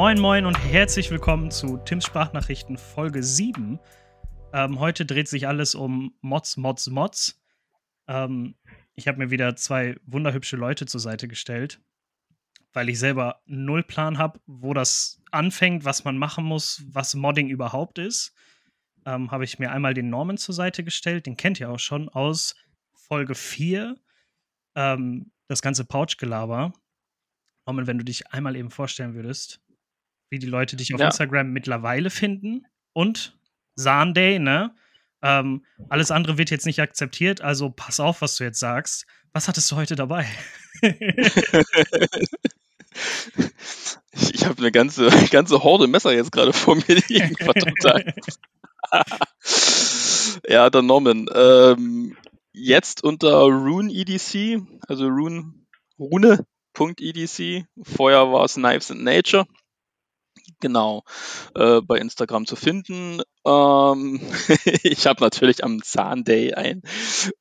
Moin Moin und herzlich willkommen zu Tims Sprachnachrichten Folge 7. Ähm, heute dreht sich alles um Mods, Mods, Mods. Ähm, ich habe mir wieder zwei wunderhübsche Leute zur Seite gestellt, weil ich selber null Plan habe, wo das anfängt, was man machen muss, was Modding überhaupt ist. Ähm, habe ich mir einmal den Norman zur Seite gestellt, den kennt ihr auch schon aus Folge 4. Ähm, das ganze Pouch-Gelaber. Norman, wenn du dich einmal eben vorstellen würdest, wie die Leute dich auf Ja. Instagram mittlerweile finden und Sunday, ne? Ähm, alles andere wird jetzt nicht akzeptiert, also pass auf, was du jetzt sagst. Was hattest du heute dabei? Ich, habe eine ganze, ganze Horde Messer jetzt gerade vor mir liegen. Ja, der Norman. Ähm, jetzt unter Rune EDC, also Rune, Rune.edc. Vorher war es Knives and Nature. Genau, äh, bei Instagram zu finden. Ähm, ich habe natürlich am Zahnday ein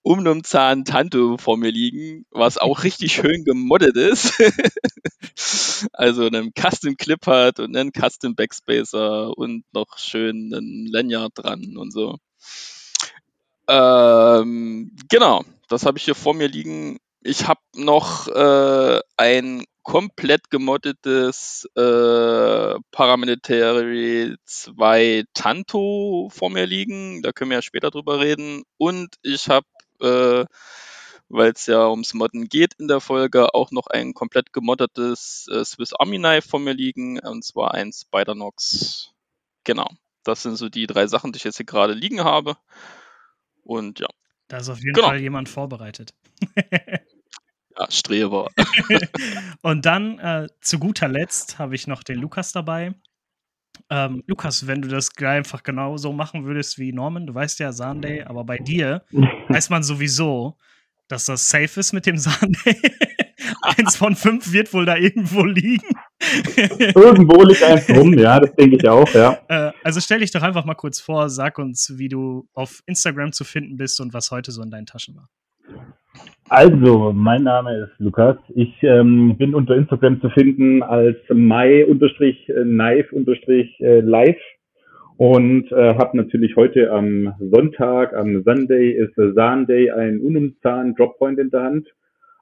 Umnum-Zahn Tanto vor mir liegen, was auch richtig schön gemoddet ist. also einen Custom Clip hat und einen Custom Backspacer und noch schön einen Lanyard dran und so. Ähm, genau, das habe ich hier vor mir liegen. Ich habe noch äh, ein komplett gemoddetes äh, Paramilitary 2 Tanto vor mir liegen. Da können wir ja später drüber reden. Und ich habe, äh, weil es ja ums Modden geht in der Folge, auch noch ein komplett gemoddetes äh, Swiss Army Knife vor mir liegen. Und zwar ein Spider-Nox. Genau. Das sind so die drei Sachen, die ich jetzt hier gerade liegen habe. Und ja, Da ist auf jeden Genau. Fall jemand vorbereitet. ja Streber. Und dann äh, zu guter Letzt habe ich noch den Lukas dabei. Ähm, Lukas, wenn du das einfach genau so machen würdest wie Norman, du weißt ja Sunday, aber bei dir weiß man sowieso, dass das safe ist mit dem Sunday. Eins von fünf wird wohl da irgendwo liegen. Irgendwo liegt eins rum, ja, das denke ich auch, ja. äh, also stell dich doch einfach mal kurz vor, sag uns, wie du auf Instagram zu finden bist und was heute so in deinen Taschen war. Also, mein Name ist Lukas. Ich ähm, bin unter Instagram zu finden als mai-knife-live und äh, habe natürlich heute am Sonntag, am Sunday ist Sunday ein Unumzahn Droppoint in der Hand.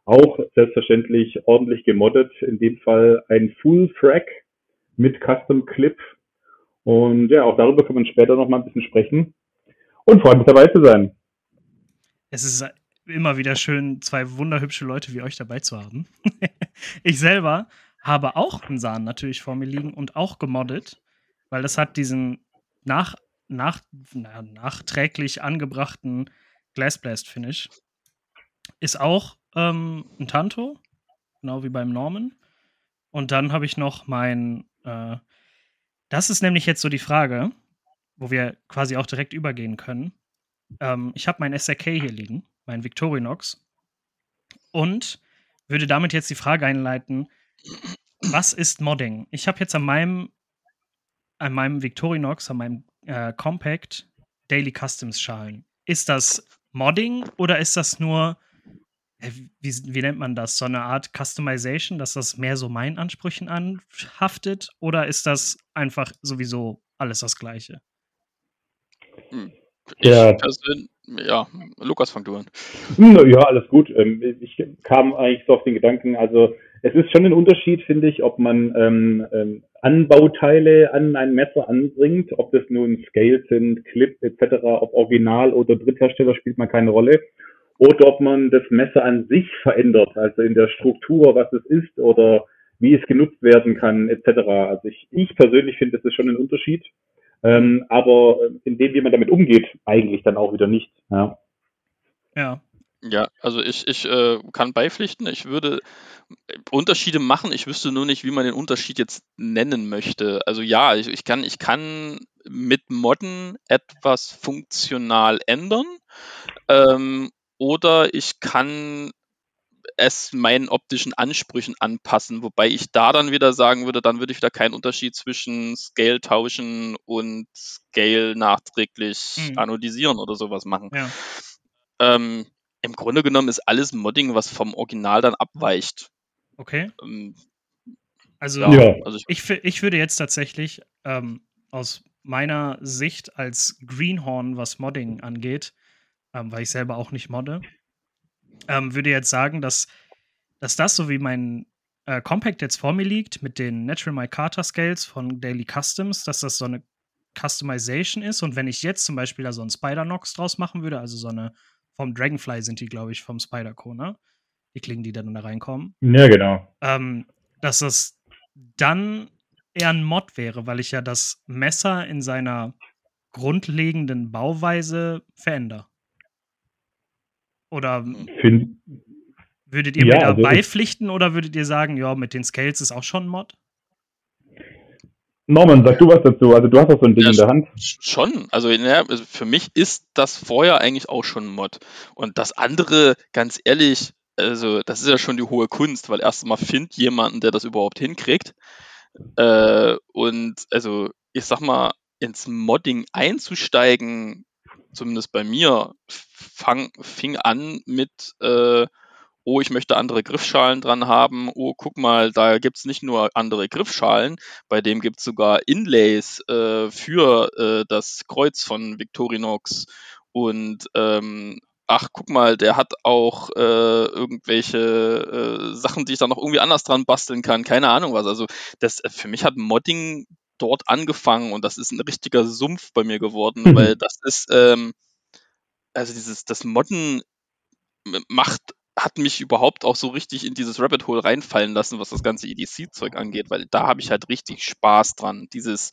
Auch selbstverständlich ordentlich gemoddet. In dem Fall ein Full Frack mit Custom Clip. Und ja, auch darüber können wir später noch mal ein bisschen sprechen. Und freue mich dabei zu sein. Es ist immer wieder schön, zwei wunderhübsche Leute wie euch dabei zu haben. ich selber habe auch einen Sahn natürlich vor mir liegen und auch gemoddet, weil das hat diesen nach, nach, na, nachträglich angebrachten Glassblast Finish. Ist auch ähm, ein Tanto, genau wie beim Norman. Und dann habe ich noch mein, äh, das ist nämlich jetzt so die Frage, wo wir quasi auch direkt übergehen können. Ähm, ich habe mein SRK hier liegen, mein Victorinox. Und würde damit jetzt die Frage einleiten: Was ist Modding? Ich habe jetzt an meinem, an meinem Victorinox, an meinem äh, Compact Daily Customs Schalen. Ist das Modding oder ist das nur, äh, wie, wie nennt man das, so eine Art Customization, dass das mehr so meinen Ansprüchen anhaftet? Oder ist das einfach sowieso alles das Gleiche? Ich Ja. persönlich, ja, Lukas, fang du an. Ja, alles gut. Ähm, Ich kam eigentlich so auf den Gedanken, also es ist schon ein Unterschied, finde ich, ob man ähm, ähm, Anbauteile an ein Messer anbringt, ob das nun Scale sind, Clip etc., ob Original oder Dritthersteller spielt man keine Rolle. Oder ob man das Messer an sich verändert, also in der Struktur, was es ist oder wie es genutzt werden kann etc. Also ich, ich persönlich finde, das ist schon ein Unterschied. Ähm, aber in dem, wie man damit umgeht, eigentlich dann auch wieder nicht. Ja. Ja. Ja, also ich, ich äh, kann beipflichten. Ich würde äh, Unterschiede machen. Ich wüsste nur nicht, wie man den Unterschied jetzt nennen möchte. Also ja, ich, ich kann, ich kann mit Modden etwas funktional ändern. Ähm, oder ich kann es meinen optischen Ansprüchen anpassen, wobei ich da dann wieder sagen würde, dann würde ich wieder keinen Unterschied zwischen Scale tauschen und Scale nachträglich Mhm. anodisieren oder sowas machen. Ja. Ähm, Im Grunde genommen ist alles Modding, was vom Original dann abweicht. Okay. Ähm, Also, Ja. also ich, ich würde jetzt tatsächlich ähm, aus meiner Sicht als Greenhorn, was Modding angeht, ähm, weil ich selber auch nicht modde, ähm, würde jetzt sagen, dass, dass das, so wie mein äh, Compact jetzt vor mir liegt, mit den Natural Micarta Scales von Daily Customs, dass das so eine Customization ist. Und wenn ich jetzt zum Beispiel da so einen Spider-Nox draus machen würde, also so eine vom Dragonfly sind die, glaube ich, vom Spider-Co, ne? Die Klingen, die dann da reinkommen Ja, genau. ähm, dass das dann eher ein Mod wäre, weil ich ja das Messer in seiner grundlegenden Bauweise verändere. Oder Find, würdet ihr Ja, mir da also ich- beipflichten oder würdet ihr sagen, ja, mit den Scales ist auch schon ein Mod? Norman, sag du was dazu. Also du hast auch so ein Ding Ja, in der Hand. Schon, also, naja, also für mich ist das vorher eigentlich auch schon ein Mod. Und das andere, ganz ehrlich, also das ist ja schon die hohe Kunst, weil erstmal findet jemanden, der das überhaupt hinkriegt. Äh, und also, ich sag mal, ins Modding einzusteigen, zumindest bei mir, fang, fing an mit, äh, oh, ich möchte andere Griffschalen dran haben, oh, guck mal, da gibt's nicht nur andere Griffschalen, bei dem gibt's sogar Inlays äh, für äh, das Kreuz von Victorinox. Und ähm, ach, guck mal, der hat auch äh, irgendwelche äh, Sachen, die ich da noch irgendwie anders dran basteln kann, keine Ahnung was. Also das äh, für mich hat Modding dort angefangen und das ist ein richtiger Sumpf bei mir geworden, Mhm. weil das ist ähm, also dieses das Modden macht hat mich überhaupt auch so richtig in dieses Rabbit Hole reinfallen lassen, was das ganze EDC-Zeug angeht, weil da habe ich halt richtig Spaß dran. Dieses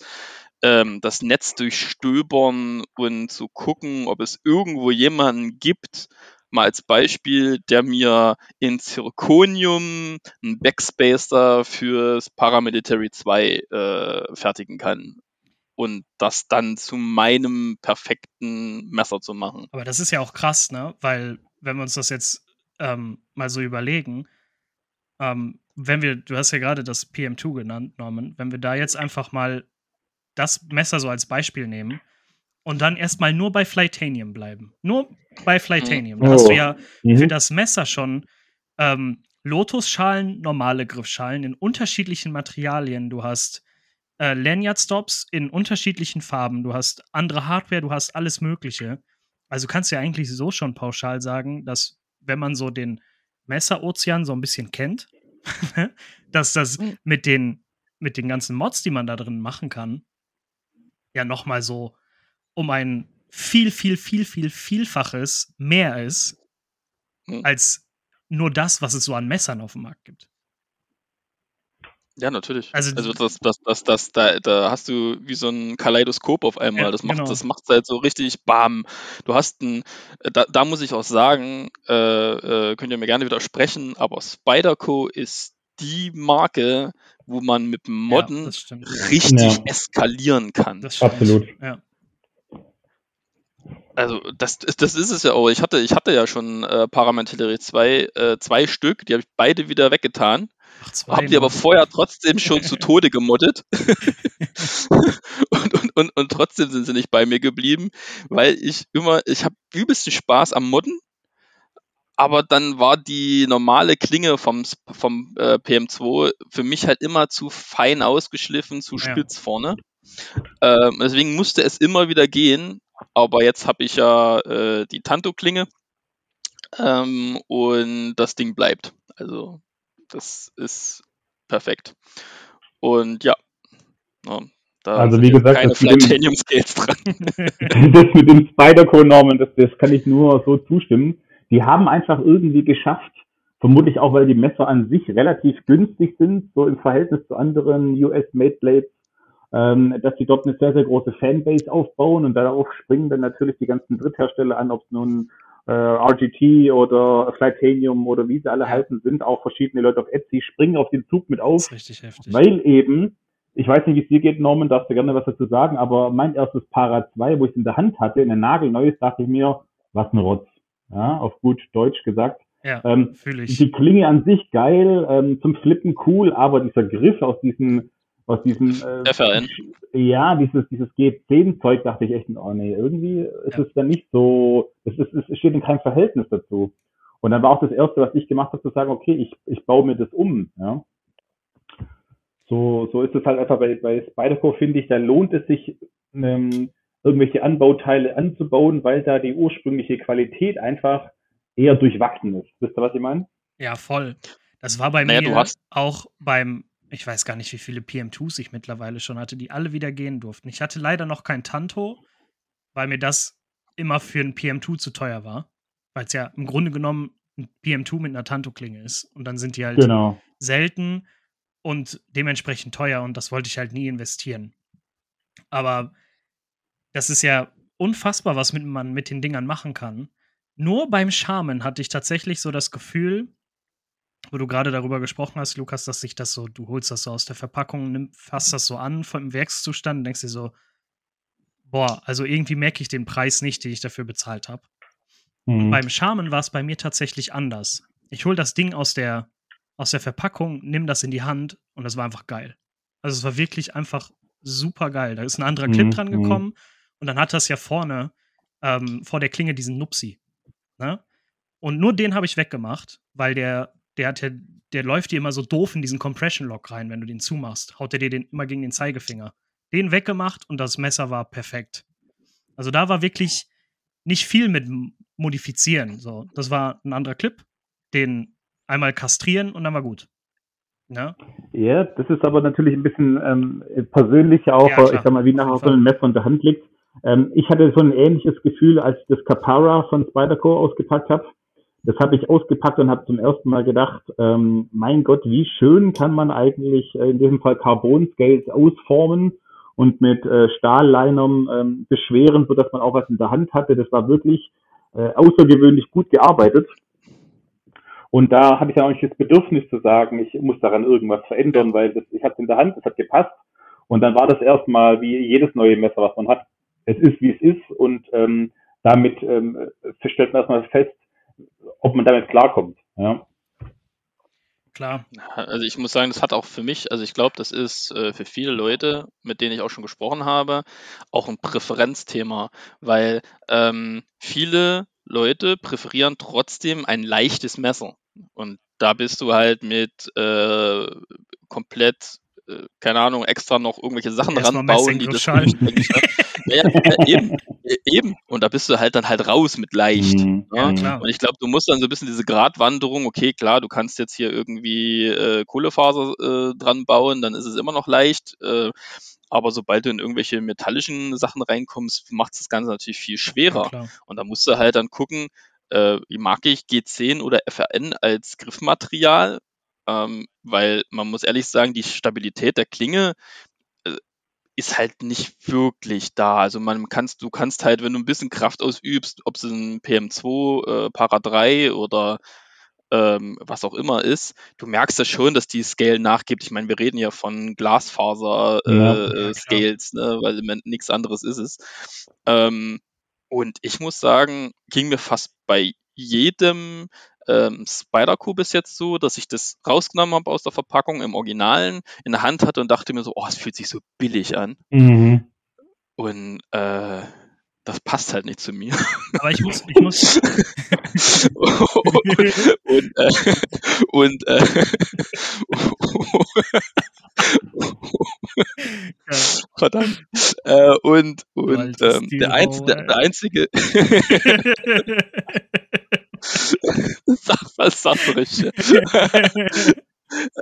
ähm, das Netz durchstöbern und zu gucken, ob es irgendwo jemanden gibt, mal als Beispiel, der mir in Zirconium einen Backspacer fürs Paramilitary 2 äh, fertigen kann. Und das dann zu meinem perfekten Messer zu machen. Aber das ist ja auch krass, ne? Weil, wenn wir uns das jetzt ähm, mal so überlegen, ähm, wenn wir, du hast ja gerade das PM2 genannt, Norman, wenn wir da jetzt einfach mal das Messer so als Beispiel nehmen und dann erstmal nur bei Flytanium bleiben. Nur bei Flytanium. Da hast du Oh. ja für Mhm. das Messer schon ähm, Lotusschalen, normale Griffschalen in unterschiedlichen Materialien. Du hast äh, Lanyard-Stops in unterschiedlichen Farben. Du hast andere Hardware, du hast alles Mögliche. Also kannst du ja eigentlich so schon pauschal sagen, dass wenn man so den Messerozean so ein bisschen kennt, dass das Mhm. mit den, mit den ganzen Mods, die man da drin machen kann, ja noch mal so um ein viel, viel, viel, viel, vielfaches mehr ist, Mhm. als nur das, was es so an Messern auf dem Markt gibt. Ja, natürlich. Also- Also, das, das, das, das, da, da hast du wie so ein Kaleidoskop auf einmal. Ja, das macht genau. das macht's halt so richtig bam. Du hast ein, da, da muss ich auch sagen, äh, äh, könnt ihr mir gerne widersprechen, aber Spyderco ist die Marke, wo man mit Ja, Modden stimmt. richtig Ja. eskalieren kann. Das stimmt. Absolut. Ja. Also das, das ist es ja auch. Ich hatte, ich hatte ja schon äh, Paramilitary 2, äh, zwei Stück, die habe ich beide wieder weggetan. Ach, zwei Hab die aber noch. vorher trotzdem schon zu Tode gemoddet. und, und, und, und trotzdem sind sie nicht bei mir geblieben, weil ich immer, ich habe übelsten Spaß am Modden, aber dann war die normale Klinge vom, vom äh, PM2 für mich halt immer zu fein ausgeschliffen, zu Ja. spitz vorne. Ähm, deswegen musste es immer wieder gehen, aber jetzt habe ich ja äh, die Tanto-Klinge ähm, und das Ding bleibt. Also das ist perfekt. Und ja, ja da Also, wie gesagt, keine Flytanium Scales dran. das mit den Spider-Co-Normen, das, das kann ich nur so zustimmen. Die haben einfach irgendwie geschafft, vermutlich auch, weil die Messer an sich relativ günstig sind, so im Verhältnis zu anderen US-Made Blades, ähm, dass sie dort eine sehr, sehr große Fanbase aufbauen und darauf springen dann natürlich die ganzen Dritthersteller an, ob es nun äh, RGT oder Flytanium oder wie sie alle heißen sind, auch verschiedene Leute auf Etsy springen auf den Zug mit auf. richtig heftig. Weil eben, ich weiß nicht, wie es dir geht, Norman, darfst du gerne was dazu sagen, aber mein erstes Para 2, wo ich es in der Hand hatte, in ein nagelneues, dachte ich mir, was ein Rotz. Ja, auf gut Deutsch gesagt. ja, Ähm, fühle ich. die Klinge an sich geil, ähm, zum Flippen cool, aber dieser Griff aus diesem, aus diesem, äh, FRN. ja, dieses, dieses G10-Zeug dachte ich echt, oh nee, irgendwie ist Ja. es dann nicht so, es, ist, es steht in keinem Verhältnis dazu. Und dann war auch das Erste, was ich gemacht habe, zu sagen, okay, ich, ich baue mir das um. Ja. so, so ist es halt einfach bei, bei Spyderco, finde ich, da lohnt es sich, ähm, irgendwelche Anbauteile anzubauen, weil da die ursprüngliche Qualität einfach eher durchwachsen ist. Wisst ihr, was ich meine? Ja, voll. Das war bei Naja, mir du hast- auch beim, ich weiß gar nicht, wie viele PM2s ich mittlerweile schon hatte, die alle wieder gehen durften. Ich hatte leider noch kein Tanto, weil mir das immer für ein PM2 zu teuer war. Weil es ja im Grunde genommen ein PM2 mit einer Tanto-Klinge ist. Und dann sind die halt Genau. selten und dementsprechend teuer und das wollte ich halt nie investieren. Aber das ist ja unfassbar, was man mit den Dingern machen kann. Nur beim Charmen hatte ich tatsächlich so das Gefühl, wo du gerade darüber gesprochen hast, Lukas, dass sich das so, du holst das so aus der Verpackung, nimm, fasst das so an vom Werkszustand und denkst dir so, boah, also irgendwie merke ich den Preis nicht, den ich dafür bezahlt habe. Mhm. Beim Charmen war es bei mir tatsächlich anders. Ich hole das Ding aus der, aus der Verpackung, nimm das in die Hand und das war einfach geil. Also es war wirklich einfach super geil. Da ist ein anderer Clip Mhm, dran mhm. gekommen und dann hat das ja vorne ähm, vor der Klinge diesen Nupsi. Ne? Und nur den habe ich weggemacht, weil der, der hat ja, der läuft dir immer so doof in diesen Compression Lock rein, wenn du den zumachst. Haut er dir den immer gegen den Zeigefinger. Den weggemacht und das Messer war perfekt. Also da war wirklich nicht viel mit modifizieren. So, das war ein anderer Clip, den einmal kastrieren und dann war gut. Ne? Ja, das ist aber natürlich ein bisschen ähm, persönlich auch, Ja, ich sag mal, wie nachher so ein Messer in der Hand liegt. Ähm, ich hatte so ein ähnliches Gefühl, als ich das Capara von Spyderco ausgepackt habe. Das habe ich ausgepackt und habe zum ersten Mal gedacht, ähm, mein Gott, wie schön kann man eigentlich äh, in diesem Fall Carbon-Scales ausformen und mit äh, Stahllinern ähm, beschweren, sodass man auch was in der Hand hatte. Das war wirklich äh, außergewöhnlich gut gearbeitet. Und da habe ich dann auch nicht das Bedürfnis zu sagen, ich muss daran irgendwas verändern, weil das, ich habe es in der Hand, es hat gepasst. Und dann war das erstmal wie jedes neue Messer, was man hat. Es ist, wie es ist. Und ähm, damit ähm, stellt man erstmal fest, ob man damit klarkommt. Ja. Klar. Also ich muss sagen, das hat auch für mich, also ich glaube, das ist äh, für viele Leute, mit denen ich auch schon gesprochen habe, auch ein Präferenzthema, weil ähm, viele Leute präferieren trotzdem ein leichtes Messer. Und da bist du halt mit äh, komplett, äh, keine Ahnung, extra noch irgendwelche Sachen Erstmal ranbauen, die das eigentlich, ja, ja, ja, eben, e- eben. Und da bist du halt dann halt raus mit leicht. Mhm. Ja, Mhm. klar. Und ich glaube, du musst dann so ein bisschen diese Gratwanderung, okay, klar, du kannst jetzt hier irgendwie äh, Kohlefaser äh, dran bauen, dann ist es immer noch leicht. Äh, aber sobald du in irgendwelche metallischen Sachen reinkommst, macht das Ganze natürlich viel Ja, schwerer. klar. Und da musst du halt dann gucken, äh, wie mag ich G10 oder FRN als Griffmaterial, ähm, weil man muss ehrlich sagen, die Stabilität der Klinge äh, ist halt nicht wirklich da. Also man kannst, du kannst halt, wenn du ein bisschen Kraft ausübst, ob es ein PM2, äh, Para 3 oder ähm, was auch immer ist, du merkst ja schon, dass die Scale nachgibt. Ich meine, wir reden ja von Glasfaser äh, Ja. Äh, ne? weil im Moment nichts anderes ist es. Ähm, und ich muss sagen, ging mir fast bei jedem ähm, Spider-Co bis jetzt so, dass ich das rausgenommen habe aus der Verpackung im Originalen, in der Hand hatte und dachte mir so, oh, es fühlt sich so billig an. Mhm. Und äh, das passt halt nicht zu mir. Aber ich muss, ich muss, und äh, und äh, verdammt. Äh, und und ähm, der, einz, der, der einzige sag was sag richtig.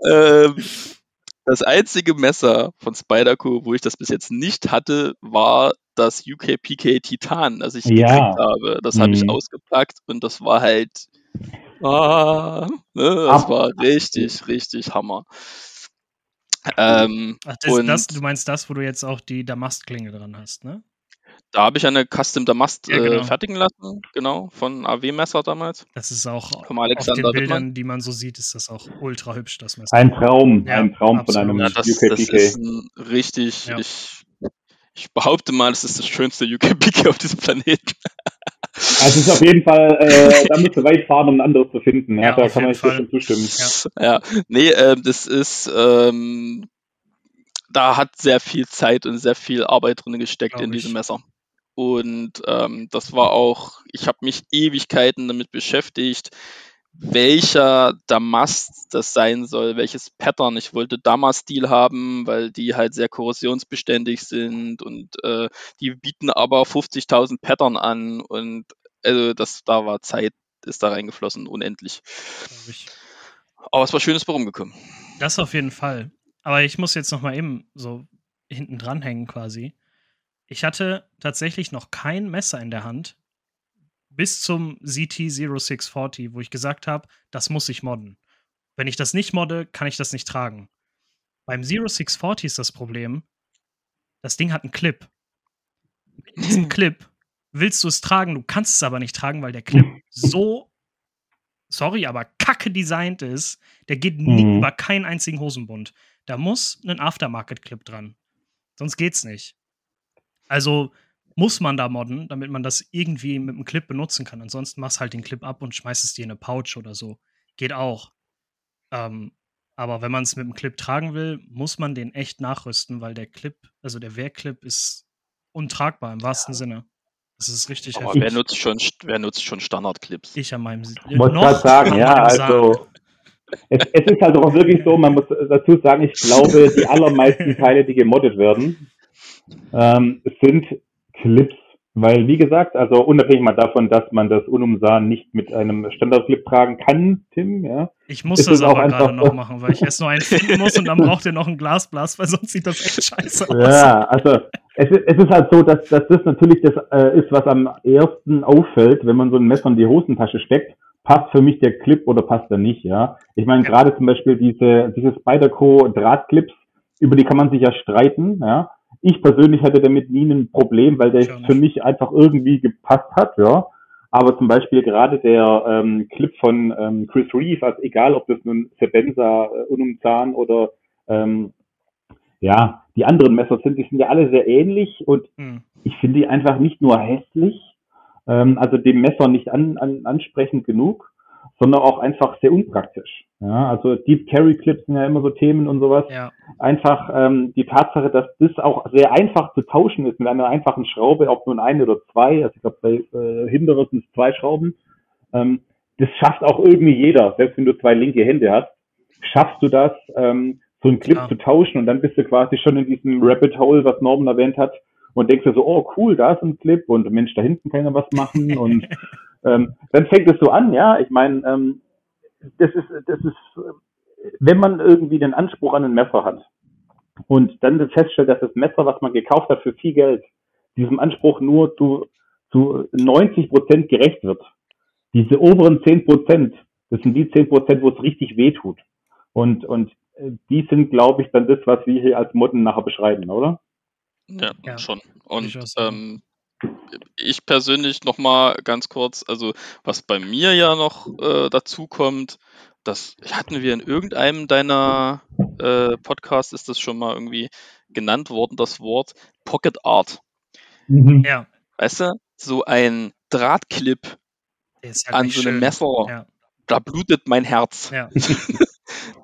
ähm, das einzige Messer von Spyderco, wo ich das bis jetzt nicht hatte, war das UKPK Titan, das ich Ja. gekriegt habe. Das habe ich Mhm. ausgepackt und das war halt, ah, ne, das Ab- war richtig, richtig Hammer. Ähm, Ach, das, und das, du meinst das, wo du jetzt auch die Damastklinge dran hast, ne? Da habe ich eine Custom Damast Ja, genau. äh, fertigen lassen, genau, von AW Messer damals. Das ist auch auf Alexander den Bildern, Wittmann. die man so sieht, ist das auch ultra hübsch, das Messer. Ein Traum, Ja, ein Traum von absolut. einem Ja, das, das UKPK. ist ein richtig, Ja. ich, ich behaupte mal, es ist das schönste UKPK auf diesem Planeten. Also es ist auf jeden Fall, äh, da musst du weit fahren, um ein anderes zu finden. Ja, Ja, da auf kann man bestimmt zustimmen. Ja. Ja, nee, ähm, das ist, ähm, da hat sehr viel Zeit und sehr viel Arbeit drin gesteckt Glaub in diesem ich. Messer. Und ähm, das war auch, ich habe mich Ewigkeiten damit beschäftigt, welcher Damast das sein soll, welches Pattern. Ich wollte Damastil haben, weil die halt sehr korrosionsbeständig sind und äh, die bieten aber 50.000 Pattern an und also das da war Zeit ist da reingeflossen unendlich. Aber es war schönes bei rumgekommen. Das auf jeden Fall. Aber ich muss jetzt noch mal eben so hinten dran hängen quasi. Ich hatte tatsächlich noch kein Messer in der Hand, bis zum ZT0640, wo ich gesagt habe, das muss ich modden. Wenn ich das nicht modde, kann ich das nicht tragen. Beim 0640 ist das Problem, das Ding hat einen Clip. Mit diesem Clip willst du es tragen, du kannst es aber nicht tragen, weil der Clip so, sorry, aber kacke designt ist, der geht mhm. über keinen einzigen Hosenbund. Da muss ein Aftermarket-Clip dran. Sonst geht's nicht. Also, muss man da modden, damit man das irgendwie mit einem Clip benutzen kann. Ansonsten machst halt den Clip ab und schmeißt es dir in eine Pouch oder so. Geht auch. Ähm, aber wenn man es mit dem Clip tragen will, muss man den echt nachrüsten, weil der Clip, also der Wehrclip ist untragbar im wahrsten ja. Sinne. Das ist richtig Aber wer nutzt schon, wer nutzt schon Standardclips? Ich an meinem Ich muss gerade sagen, ja, also es, es, ist halt auch wirklich so, man muss dazu sagen, ich glaube, die allermeisten Teile, die gemoddet werden, ähm, sind Clips, weil wie gesagt, also unabhängig mal davon, dass man das Unumsahen nicht mit einem Standardclip tragen kann, Tim, ja. Ich muss das aber gerade noch machen, weil ich erst nur einen finden muss und dann braucht ihr noch ein Glasblas, weil sonst sieht das echt scheiße aus. Ja, also es, es ist halt so, dass, dass das natürlich das äh, ist, was am ersten auffällt, wenn man so ein Messer in die Hosentasche steckt. Passt für mich der Clip oder passt er nicht, ja. Ich meine, ja. gerade zum Beispiel diese, diese Spyderco Drahtclips, über die kann man sich ja streiten, ja. Ich persönlich hatte damit nie ein Problem, weil der für mich einfach irgendwie gepasst hat, ja. Aber zum Beispiel gerade der ähm, Clip von ähm, Chris Reeve, also egal ob das nun Sebenza, äh, Unumzahn oder ähm, ja, die anderen Messer sind, die sind ja alle sehr ähnlich und hm. ich finde die einfach nicht nur hässlich, ähm, also dem Messer nicht an, an, ansprechend genug, sondern auch einfach sehr unpraktisch. Ja, also Deep Carry Clips sind ja immer so Themen und sowas. Ja. Einfach ähm, die Tatsache, dass das auch sehr einfach zu tauschen ist mit einer einfachen Schraube, ob nun eine oder zwei, also ich glaube bei äh, Hinderer sind es zwei Schrauben, ähm, das schafft auch irgendwie jeder, selbst wenn du zwei linke Hände hast, schaffst du das, ähm, so einen Clip ja. zu tauschen und dann bist du quasi schon in diesem Rabbit Hole, was Norman erwähnt hat, und denkst dir so, oh cool, da ist ein Clip und Mensch, da hinten kann ja was machen und ähm, dann fängt es so an, ja. Ich meine, ähm, das ist, das ist, wenn man irgendwie den Anspruch an ein Messer hat und dann feststellt, dass das Messer, was man gekauft hat für viel Geld, diesem Anspruch nur zu, zu 90 Prozent gerecht wird. Diese oberen 10 Prozent, das sind die 10 Prozent, wo es richtig weh tut. Und, und äh, die sind, glaube ich, dann das, was wir hier als Modden nachher beschreiben, oder? Ja, ja. schon. Und ähm, ich persönlich noch mal ganz kurz, also was bei mir ja noch äh, dazu kommt, das hatten wir in irgendeinem deiner äh, Podcasts, ist das schon mal irgendwie genannt worden, das Wort Pocket Art. Mhm. Ja. Weißt du, so ein Drahtclip halt an so einem Messer, ja. da blutet mein Herz. Ja.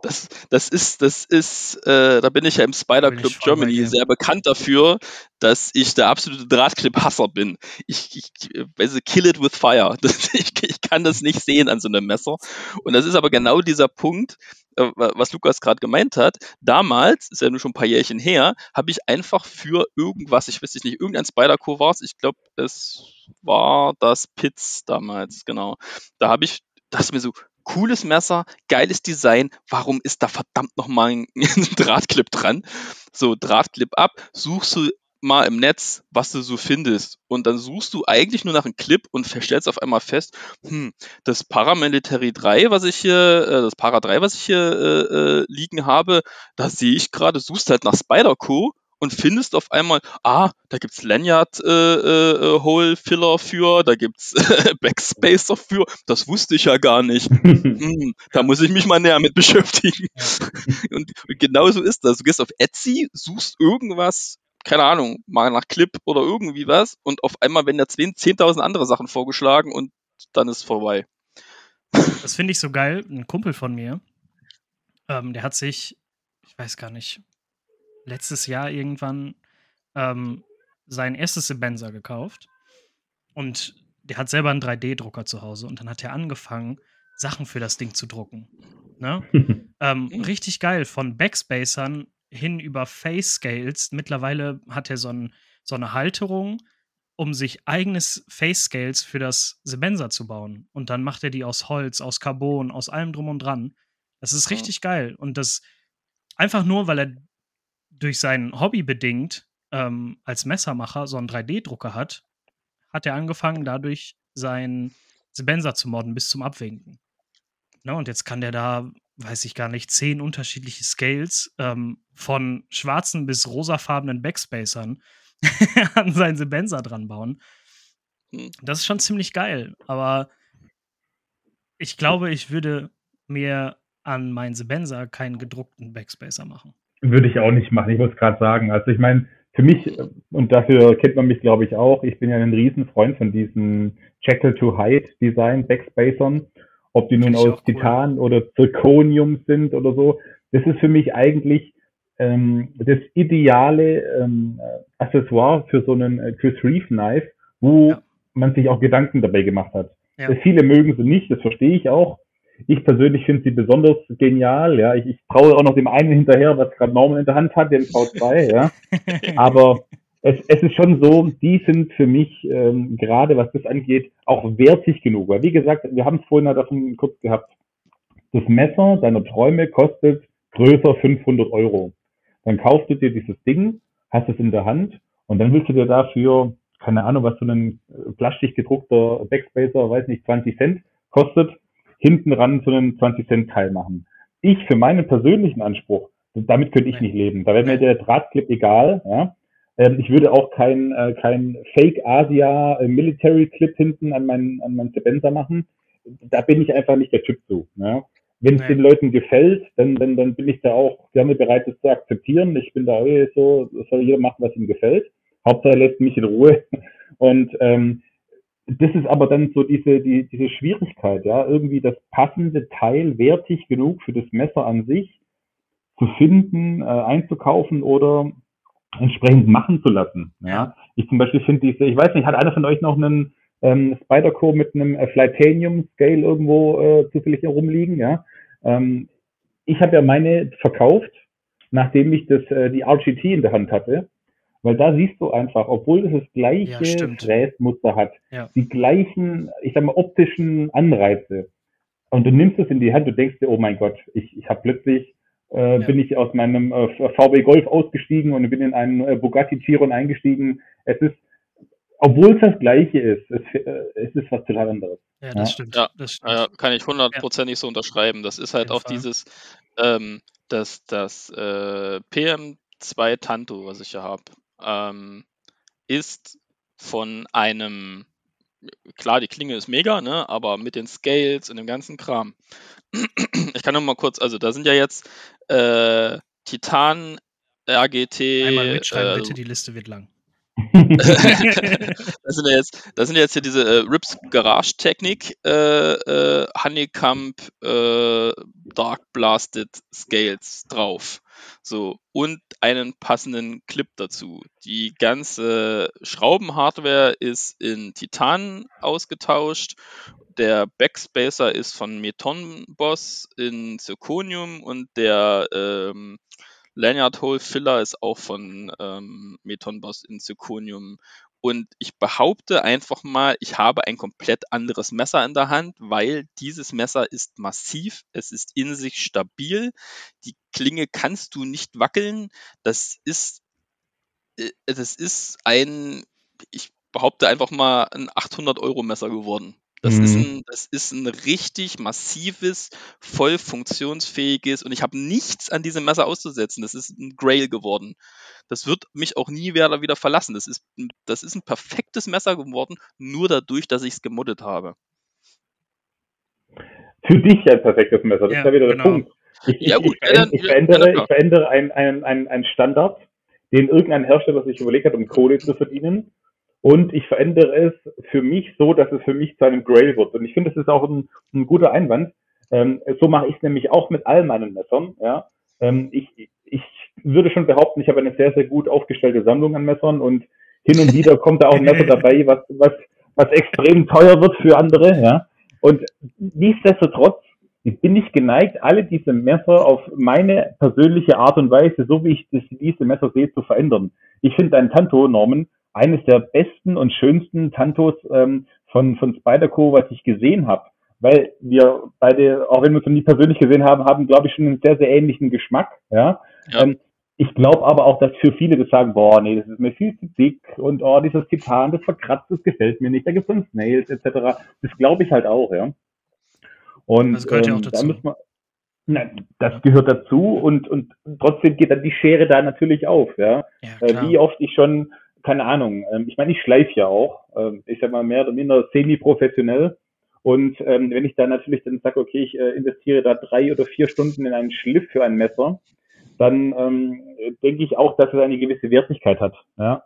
das, das ist, das ist, äh, da bin ich ja im Spider Club Germany sehr bekannt dafür, dass ich der absolute Drahtclip-Hasser bin. Ich, ich, also kill it with fire. Das, ich, ich kann das nicht sehen an so einem Messer. Und das ist aber genau dieser Punkt, äh, was Lukas gerade gemeint hat. Damals, ist ja nur schon ein paar Jährchen her, habe ich einfach für irgendwas, ich weiß nicht, irgendein Spider-Co war es, ich glaube, es war das Pitts damals, genau. Da habe ich, das ist mir so, cooles Messer, geiles Design, warum ist da verdammt nochmal ein, Drahtclip dran? So, Drahtclip ab, suchst du mal im Netz, was du so findest. Und dann suchst du eigentlich nur nach einem Clip und stellst auf einmal fest, hm, das Paramilitary 3, was ich hier, äh, das Para 3, was ich hier äh, äh, liegen habe, da sehe ich gerade, suchst halt nach Spider-Co und findest auf einmal, ah, da gibt's Lanyard äh, äh, Hole Filler für, da gibt's äh, Backspacer für, das wusste ich ja gar nicht. hm, da muss ich mich mal näher mit beschäftigen. und, und genau so ist das. Du gehst auf Etsy, suchst irgendwas, keine Ahnung, mal nach Clip oder irgendwie was und auf einmal werden da 10.000 andere Sachen vorgeschlagen und dann ist vorbei. Das finde ich so geil. Ein Kumpel von mir, ähm, der hat sich, ich weiß gar nicht, letztes Jahr irgendwann ähm, sein erstes Sebenza gekauft. Und der hat selber einen 3D-Drucker zu Hause. Und dann hat er angefangen, Sachen für das Ding zu drucken. Ne? ähm, richtig geil, von Backspacern hin über Face Scales. Mittlerweile hat er so, ein, so eine Halterung, um sich eigenes Face Scales für das Sebenza zu bauen. Und dann macht er die aus Holz, aus Carbon, aus allem drum und dran. Das ist richtig geil. Und das einfach nur, weil er durch sein Hobby bedingt ähm, als Messermacher so einen 3D-Drucker hat, hat er angefangen, dadurch sein Sebenza zu modden bis zum Abwinken. Ne, und jetzt kann der da, weiß ich gar nicht, zehn unterschiedliche Scales ähm, von schwarzen bis rosafarbenen Backspacern an sein Sebenza dran bauen. Hm. Das ist schon ziemlich geil, aber ich glaube, ich würde mir an mein Sebenza keinen gedruckten Backspacer machen. Würde ich auch nicht machen, ich muss gerade sagen. Also ich meine, für mich, und dafür kennt man mich, glaube ich, auch, ich bin ja ein Riesenfreund von diesen Jekyll to Hyde Design Backspacern, ob die nun aus auch cool. Titan oder Zirconium sind oder so. Das ist für mich eigentlich ähm, das ideale ähm, äh, Accessoire für so einen äh, Chris Reeve Knife, wo Ja. man sich auch Gedanken dabei gemacht hat. Ja. Äh, Viele mögen sie nicht, das verstehe ich auch. Ich persönlich finde sie besonders genial. Ja, ich, ich traue auch noch dem einen hinterher, was gerade Norman in der Hand hat, den V2. Ja, aber es, es ist schon so, die sind für mich ähm, gerade, was das angeht, auch wertig genug. Weil wie gesagt, wir haben es vorhin halt davon kurz gehabt. Das Messer deiner Träume kostet größer 500 Euro. Dann kaufst du dir dieses Ding, hast es in der Hand und dann willst du dir dafür, keine Ahnung, was so ein äh, plastik gedruckter Backspacer, weiß nicht, 20 Cent kostet, hinten ran so einen 20 Cent Teil machen. Ich für meinen persönlichen Anspruch, damit könnte ich nicht leben. Da wäre mir der Drahtclip egal, ja. Ähm, ich würde auch kein, äh, kein Fake Asia äh, Military Clip hinten an meinen, an meinen Sebenza machen. Da bin ich einfach nicht der Typ zu. Ja. Wenn es Nee. den Leuten gefällt, dann, dann, dann bin ich da auch gerne bereit, das zu akzeptieren. Ich bin da eh so, soll jeder machen, was ihm gefällt. Hauptsache er lässt mich in Ruhe. Und ähm, das ist aber dann so diese, die, diese Schwierigkeit, ja, irgendwie das passende Teil wertig genug für das Messer an sich zu finden, äh, einzukaufen oder entsprechend machen zu lassen. Ja. Ich zum Beispiel finde diese, ich weiß nicht, hat einer von euch noch einen ähm, Spyderco mit einem äh, Flightanium Scale irgendwo äh, zufällig rumliegen, ja? Ähm, ich habe ja meine verkauft, nachdem ich das äh, die RGT in der Hand hatte, weil da siehst du einfach, obwohl es das Ja, gleiche stimmt. Fräsmuster hat, Ja. die gleichen, ich sag mal, optischen Anreize. Und du nimmst es in die Hand, du denkst dir, oh mein Gott, ich, ich habe plötzlich äh, Ja. bin ich aus meinem äh, VW Golf ausgestiegen und bin in einen äh, Bugatti Chiron eingestiegen. Es ist, obwohl es das Gleiche ist, es, äh, es ist was total anderes. Ja, das Ja. stimmt. Ja, das stimmt. Ja, kann ich hundertprozentig so unterschreiben. Das ist halt auch Fall. dieses, ähm, das, das äh, PM2 Tanto, was ich hier habe, ähm, ist von einem, klar, die Klinge ist mega, ne, aber mit den Scales und dem ganzen Kram. Ich kann noch mal kurz, also da sind ja jetzt äh, Titan, RGT, Einmal mitschreiben, äh, bitte, die Liste wird lang. das sind ja jetzt, das sind jetzt hier diese äh, Rips Garage Technik, äh, äh, Honeycomb äh, Dark Blasted Scales drauf. So, und einen passenden Clip dazu. Die ganze Schraubenhardware ist in Titan ausgetauscht. Der Backspacer ist von Meton Boss in Zirconium und der ähm, Lanyard Hole Filler ist auch von ähm, Meton Boss in Zirconium. Und ich behaupte einfach mal, ich habe ein komplett anderes Messer in der Hand, weil dieses Messer ist massiv, es ist in sich stabil, die Klinge kannst du nicht wackeln. Das ist, äh, das ist ein, ich behaupte einfach mal, ein 800 Euro Messer geworden. Das, ist Mhm. ein, das ist ein richtig massives, voll funktionsfähiges und ich habe nichts an diesem Messer auszusetzen. Das ist ein Grail geworden. Das wird mich auch nie wieder, wieder verlassen. Das ist, ein- das ist ein perfektes Messer geworden, nur dadurch, dass ich es gemoddet habe. Für dich ein perfektes Messer, das Ja, ist ja wieder der genau. Punkt. Ich, ich, Ja, gut, ich, ich, ja, verändere, ich verändere einen ein, ein, ein Standard, den irgendein Hersteller sich überlegt hat, um Kohle zu verdienen. Und ich verändere es für mich so, dass es für mich zu einem Grail wird. Und ich finde, das ist auch ein, ein guter Einwand. Ähm, so mache ich es nämlich auch mit all meinen Messern. Ja? Ähm, ich, ich würde schon behaupten, ich habe eine sehr, sehr gut aufgestellte Sammlung an Messern und hin und wieder kommt da auch ein Messer dabei, was, was, was extrem teuer wird für andere. Ja? Und nichtsdestotrotz bin ich geneigt, alle diese Messer auf meine persönliche Art und Weise, so wie ich das, diese Messer sehe, zu verändern. Ich finde dein Tanto, Norman, eines der besten und schönsten Tantos ähm, von, von Spyderco, was ich gesehen habe. Weil wir beide, auch wenn wir es noch nie persönlich gesehen haben, haben, glaube ich, schon einen sehr, sehr ähnlichen Geschmack. Ja. ja. Ähm, ich glaube aber auch, dass für viele das sagen, boah, nee, das ist mir viel zu dick und oh, dieses Titan, das verkratzt, das gefällt mir nicht, da gibt es Snails etc. Das glaube ich halt auch, ja. Und das gehört ähm, ja auch dazu. Da muss man, na, das gehört dazu und, und trotzdem geht dann die Schere da natürlich auf, ja. ja äh, wie oft ich schon keine Ahnung, ähm, ich meine, ich schleife ja auch, ähm, ich sag mal mehr oder minder semi-professionell. Und ähm, wenn ich dann natürlich dann sage, okay, ich äh, investiere da drei oder vier Stunden in einen Schliff für ein Messer, dann ähm, denke ich auch, dass es eine gewisse Wertigkeit hat. Ja?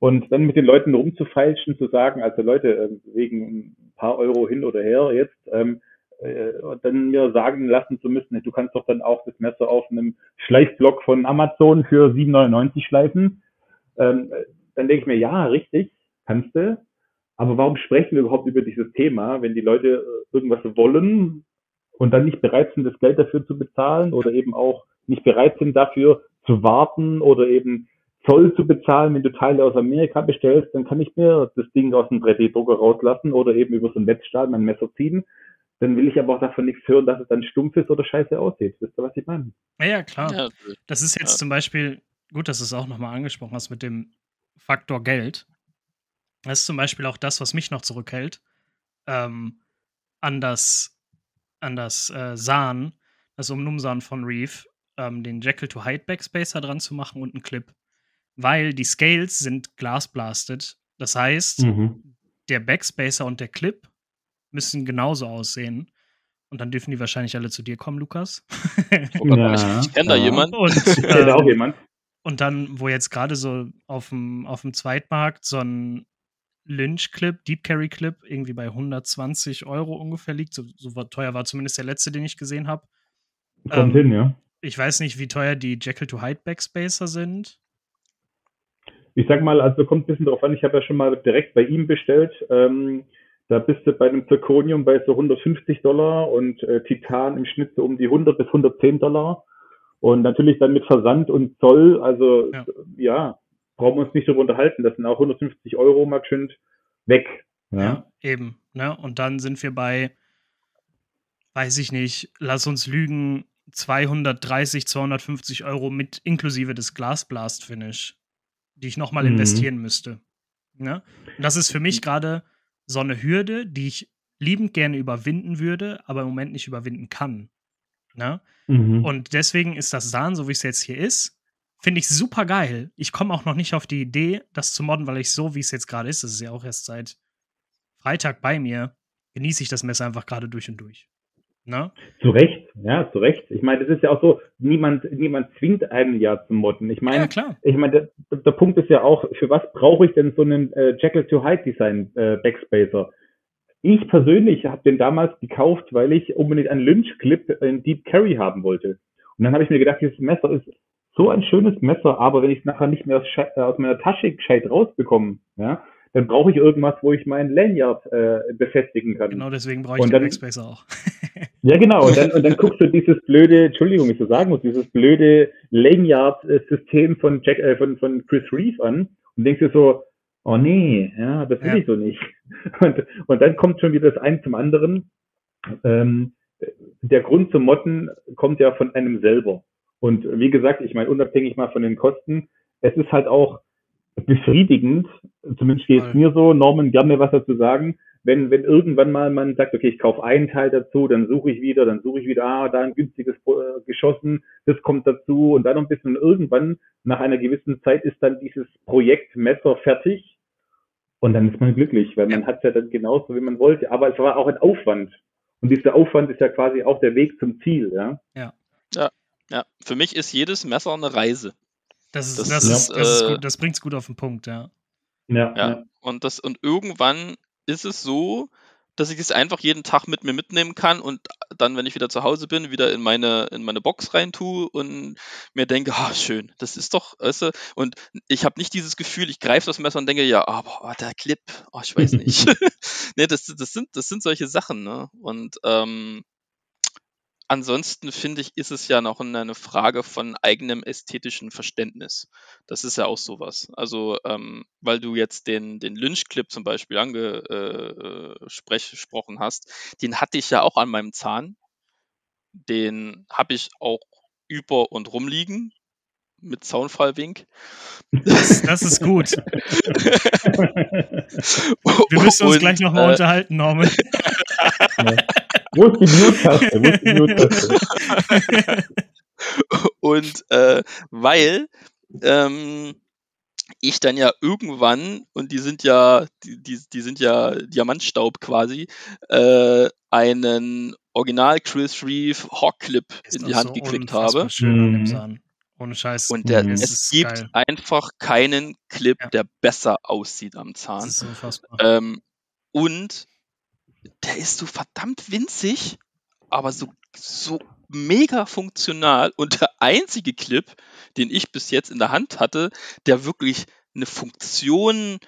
Und dann mit den Leuten rumzufeilschen, zu sagen, also Leute, äh, wegen ein paar Euro hin oder her jetzt, ähm, äh, dann mir sagen lassen zu müssen, du kannst doch dann auch das Messer auf einem Schleifblock von Amazon für 7,99 schleifen. Ähm, dann denke ich mir, ja, richtig, kannst du. Aber warum sprechen wir überhaupt über dieses Thema, wenn die Leute äh, irgendwas wollen und dann nicht bereit sind, das Geld dafür zu bezahlen oder eben auch nicht bereit sind, dafür zu warten oder eben Zoll zu bezahlen, wenn du Teile aus Amerika bestellst, dann kann ich mir das Ding aus dem 3D-Drucker rauslassen oder eben über so einen Wettstahl mein Messer ziehen. Dann will ich aber auch davon nichts hören, dass es dann stumpf ist oder scheiße aussieht. Wisst ihr, was ich meine? Ja, ja klar. Das ist jetzt ja. zum Beispiel, gut, dass du es auch nochmal angesprochen hast mit dem Faktor Geld. Das ist zum Beispiel auch das, was mich noch zurückhält, ähm, an das, an das äh, Sahn, das Umnumsahn von Reef, ähm, den Jekyll to Hyde Backspacer dran zu machen und einen Clip. Weil die Scales sind glasblasted. Das heißt, mhm. der Backspacer und der Clip müssen genauso aussehen. Und dann dürfen die wahrscheinlich alle zu dir kommen, Lukas. Oh ja, ich, ich kenne da jemanden. Und, ähm, auch jemand. Und dann, wo jetzt gerade so auf dem, auf dem Zweitmarkt so ein Lynch-Clip, Deep Carry-Clip, irgendwie bei 120 Euro ungefähr liegt. So, so teuer war zumindest der letzte, den ich gesehen habe. Kommt ähm, hin, ja. Ich weiß nicht, wie teuer die Jekyll to Hyde Backspacer sind. Ich sag mal, also kommt ein bisschen drauf an, ich habe ja schon mal direkt bei ihm bestellt. Ähm, da bist du bei einem Zirconium bei so 150 Dollar und äh, Titan im Schnitt so um die 100 bis 110 Dollar. Und natürlich dann mit Versand und Zoll, also ja, ja brauchen wir uns nicht darüber unterhalten. Das sind auch 150 Euro mal schön weg. Ja, ja eben. Ne? Und dann sind wir bei, weiß ich nicht, lass uns lügen, 230, 250 Euro mit inklusive des Glasblast-Finish, die ich nochmal mhm. investieren müsste. Ne? Und das ist für mich gerade so eine Hürde, die ich liebend gerne überwinden würde, aber im Moment nicht überwinden kann. Ne? Mhm. Und deswegen ist das Sahn, so wie es jetzt hier ist, finde ich super geil. Ich komme auch noch nicht auf die Idee, das zu modden, weil ich so, wie es jetzt gerade ist, das ist ja auch erst seit Freitag bei mir, genieße ich das Messer einfach gerade durch und durch. Ne? Zu Recht, ja, zu Recht. Ich meine, das ist ja auch so, niemand, niemand zwingt einen ja zum Modden. Ich meine, ja, klar. ich meine, der, der, Punkt ist ja auch, für was brauche ich denn so einen äh, Jackal to Hide Design äh, Backspacer? Ich persönlich habe den damals gekauft, weil ich unbedingt einen Lynch-Clip in Deep Carry haben wollte. Und dann habe ich mir gedacht, dieses Messer ist so ein schönes Messer, aber wenn ich es nachher nicht mehr aus, äh, aus meiner Tasche gescheit rausbekomme, ja, dann brauche ich irgendwas, wo ich meinen Lanyard äh, befestigen kann. Genau, deswegen brauche ich und den Backspacer auch. ja, genau. Und dann, und dann guckst du dieses blöde, Entschuldigung, ich so sagen muss, dieses blöde Lanyard-System von, Jack, äh, von, von Chris Reeve an und denkst dir so, oh nee, ja, das will ja. ich so nicht. Und, und dann kommt schon wieder das eine zum anderen. Ähm, der Grund zum Motten kommt ja von einem selber. Und wie gesagt, ich meine, unabhängig mal von den Kosten, es ist halt auch befriedigend, zumindest geht es mir so, Norman, gerne was dazu sagen, wenn, wenn irgendwann mal man sagt, okay, ich kaufe einen Teil dazu, dann suche ich wieder, dann suche ich wieder, ah, da ein günstiges äh, geschossen, das kommt dazu und dann noch ein bisschen und irgendwann nach einer gewissen Zeit ist dann dieses Projekt Messer fertig und dann ist man glücklich, weil man hat es ja dann genauso, wie man wollte. Aber es war auch ein Aufwand. Und dieser Aufwand ist ja quasi auch der Weg zum Ziel, ja. Ja. Ja, ja. Für mich ist jedes Messer eine Reise. Das ist, das, das, ist, das, äh, das bringt es gut auf den Punkt, ja. Ja, ja. Und das, und irgendwann ist es so, dass ich es einfach jeden Tag mit mir mitnehmen kann und dann, wenn ich wieder zu Hause bin, wieder in meine, in meine Box rein tue und mir denke, ah, schön, das ist doch, weißt du, und ich habe nicht dieses Gefühl, ich greife das Messer und denke, ja, aber oh, der Clip, oh, ich weiß nicht. nee, das, das, sind, das sind solche Sachen, ne? Und ähm, ansonsten finde ich, ist es ja noch eine Frage von eigenem ästhetischen Verständnis. Das ist ja auch sowas. Also, ähm, weil du jetzt den, den Lynch-Clip zum Beispiel angesprochen äh, hast, den hatte ich ja auch an meinem Zahn. Den habe ich auch über und rumliegen mit Zaunfallwink. Das, das ist gut. Wir müssen uns und, gleich nochmal äh, unterhalten, Norman. Wo ist die Mute-Taste? Wo ist die Mute-Taste? Und äh, weil ähm, ich dann ja irgendwann, und die sind ja, die, die, die sind ja Diamantstaub quasi, äh, einen Original Chris Reeve Hawk Clip in die Hand so gekriegt habe. Schön mhm. Ohne Scheiß. Und der, es gibt geil. einfach keinen Clip, ja. der besser aussieht am Zahn. Das ist unfassbar. Ähm, und der ist so verdammt winzig, aber so, so mega funktional und der einzige Clip, den ich bis jetzt in der Hand hatte, der wirklich eine Funktion,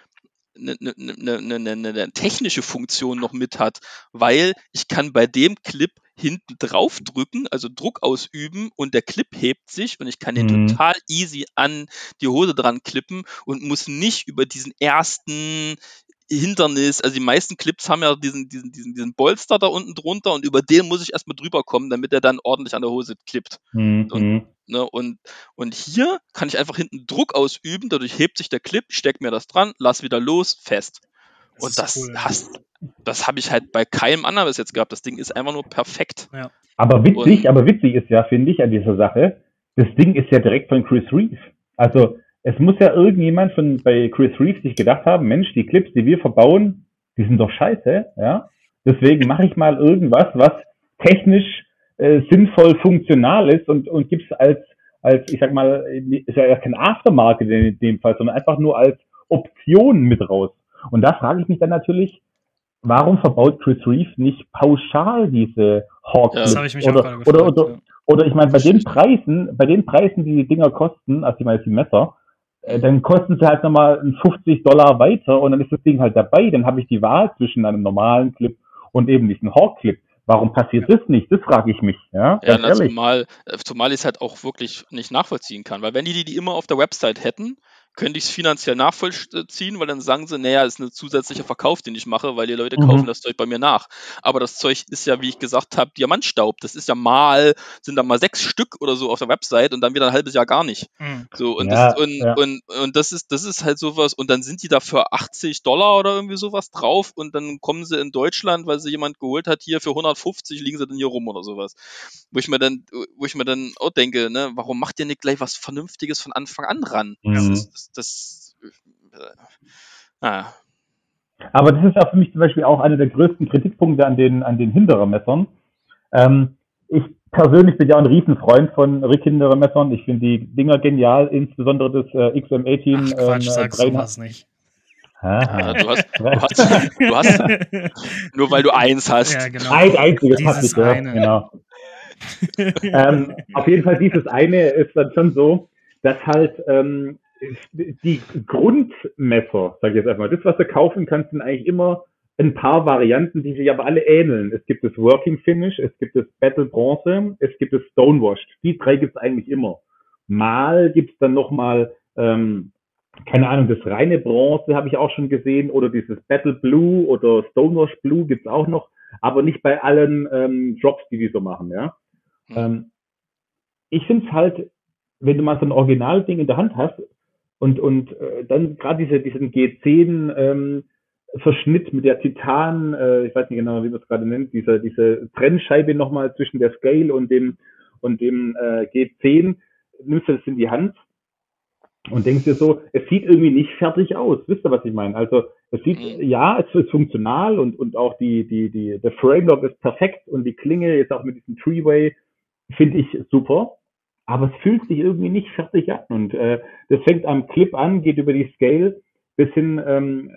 eine, eine, eine, eine, technische Funktion noch mit hat, weil ich kann bei dem Clip hinten drauf drücken, also Druck ausüben und der Clip hebt sich und ich kann den mhm. total easy an die Hose dran klippen und muss nicht über diesen ersten Hindernis, also die meisten Clips haben ja diesen, diesen, diesen, diesen Bolster da unten drunter und über den muss ich erstmal drüber kommen, damit er dann ordentlich an der Hose klippt. Mhm. Und, ne, und, und hier kann ich einfach hinten Druck ausüben, dadurch hebt sich der Clip, steck mir das dran, lass wieder los, fest. Das und das cool, hast, das habe ich halt bei keinem anderen bis jetzt gehabt. Das Ding ist einfach nur perfekt. Ja. Aber witzig, und, aber witzig ist ja, finde ich, an dieser Sache, das Ding ist ja direkt von Chris Reeve. Also es muss ja irgendjemand von bei Chris Reeves sich gedacht haben, Mensch, die Clips, die wir verbauen, die sind doch scheiße, ja. Deswegen mache ich mal irgendwas, was technisch äh, sinnvoll funktional ist und, und gibt's als, als, ich sag mal, ist ja kein Aftermarket in dem Fall, sondern einfach nur als Option mit raus. Und da frage ich mich dann natürlich, warum verbaut Chris Reeves nicht pauschal diese Hawk? Ja, das habe ich mich oder, auch gefragt, oder, oder, ja. oder ich meine, bei den Preisen, bei den Preisen, die die Dinger kosten, also ich meine, die Messer, dann kosten sie halt nochmal 50 Dollar weiter und dann ist das Ding halt dabei. Dann habe ich die Wahl zwischen einem normalen Clip und eben diesem Hawk-Clip. Warum passiert das nicht? Das frage ich mich. Ja, ja na, zumal, äh, zumal ich es halt auch wirklich nicht nachvollziehen kann. Weil wenn die die immer auf der Website hätten, könnte ich es finanziell nachvollziehen, weil dann sagen sie, naja, ist ein zusätzlicher Verkauf, den ich mache, weil die Leute mhm. kaufen das Zeug bei mir nach. Aber das Zeug ist ja, wie ich gesagt habe, Diamantstaub. Das ist ja mal, sind da mal sechs Stück oder so auf der Website und dann wieder ein halbes Jahr gar nicht. Mhm. So, und, ja, das, und, ja. und, und das ist, das ist halt sowas, und dann sind die da für 80 Dollar oder irgendwie sowas drauf und dann kommen sie in Deutschland, weil sie jemand geholt hat, hier für 150 liegen sie dann hier rum oder sowas. Wo ich mir dann, wo ich mir dann auch denke, ne, warum macht ihr nicht gleich was Vernünftiges von Anfang an ran? Mhm. Das ist, das, äh, ah. Aber das ist ja für mich zum Beispiel auch einer der größten Kritikpunkte an den, an den Hinderer-Messern. Ähm, ich persönlich bin ja ein Riesenfreund von Rick Hinderer-Messern. Ich finde die Dinger genial, insbesondere das äh, XM18. Ach, Quatsch, ähm, sagst du was nicht. Ja, du, hast, du, hast, du hast, nur weil du eins hast. Ja, genau. Ein einziges hast du, ja, genau. ähm, auf jeden Fall dieses eine ist dann schon so, dass halt ähm, die Grundmesser, sage ich jetzt einfach mal, das, was du kaufen kannst, sind eigentlich immer ein paar Varianten, die sich aber alle ähneln. Es gibt das Working Finish, es gibt das Battle Bronze, es gibt das Stonewashed. Die drei gibt es eigentlich immer. Mal gibt es dann nochmal, ähm, keine Ahnung, das reine Bronze habe ich auch schon gesehen oder dieses Battle Blue oder Stonewash Blue gibt es auch noch, aber nicht bei allen ähm, Drops, die die so machen. Ja. Mhm. Ähm, ich finde es halt, wenn du mal so ein Originalding in der Hand hast, und, und äh, dann gerade diese, diesen G10 ähm, Verschnitt mit der Titan, äh, ich weiß nicht genau, wie man es gerade nennt, diese, diese Trennscheibe nochmal zwischen der Scale und dem, und dem äh, G10, nimmst du das in die Hand und denkst dir so, es sieht irgendwie nicht fertig aus. Wisst ihr, was ich meine? Also es sieht, mhm. ja, es ist funktional und, und auch die, die, die, der Framework ist perfekt und die Klinge jetzt auch mit diesem Three-Way finde ich super aber es fühlt sich irgendwie nicht fertig an. Und äh, das fängt am Clip an, geht über die Scale bis hin ähm,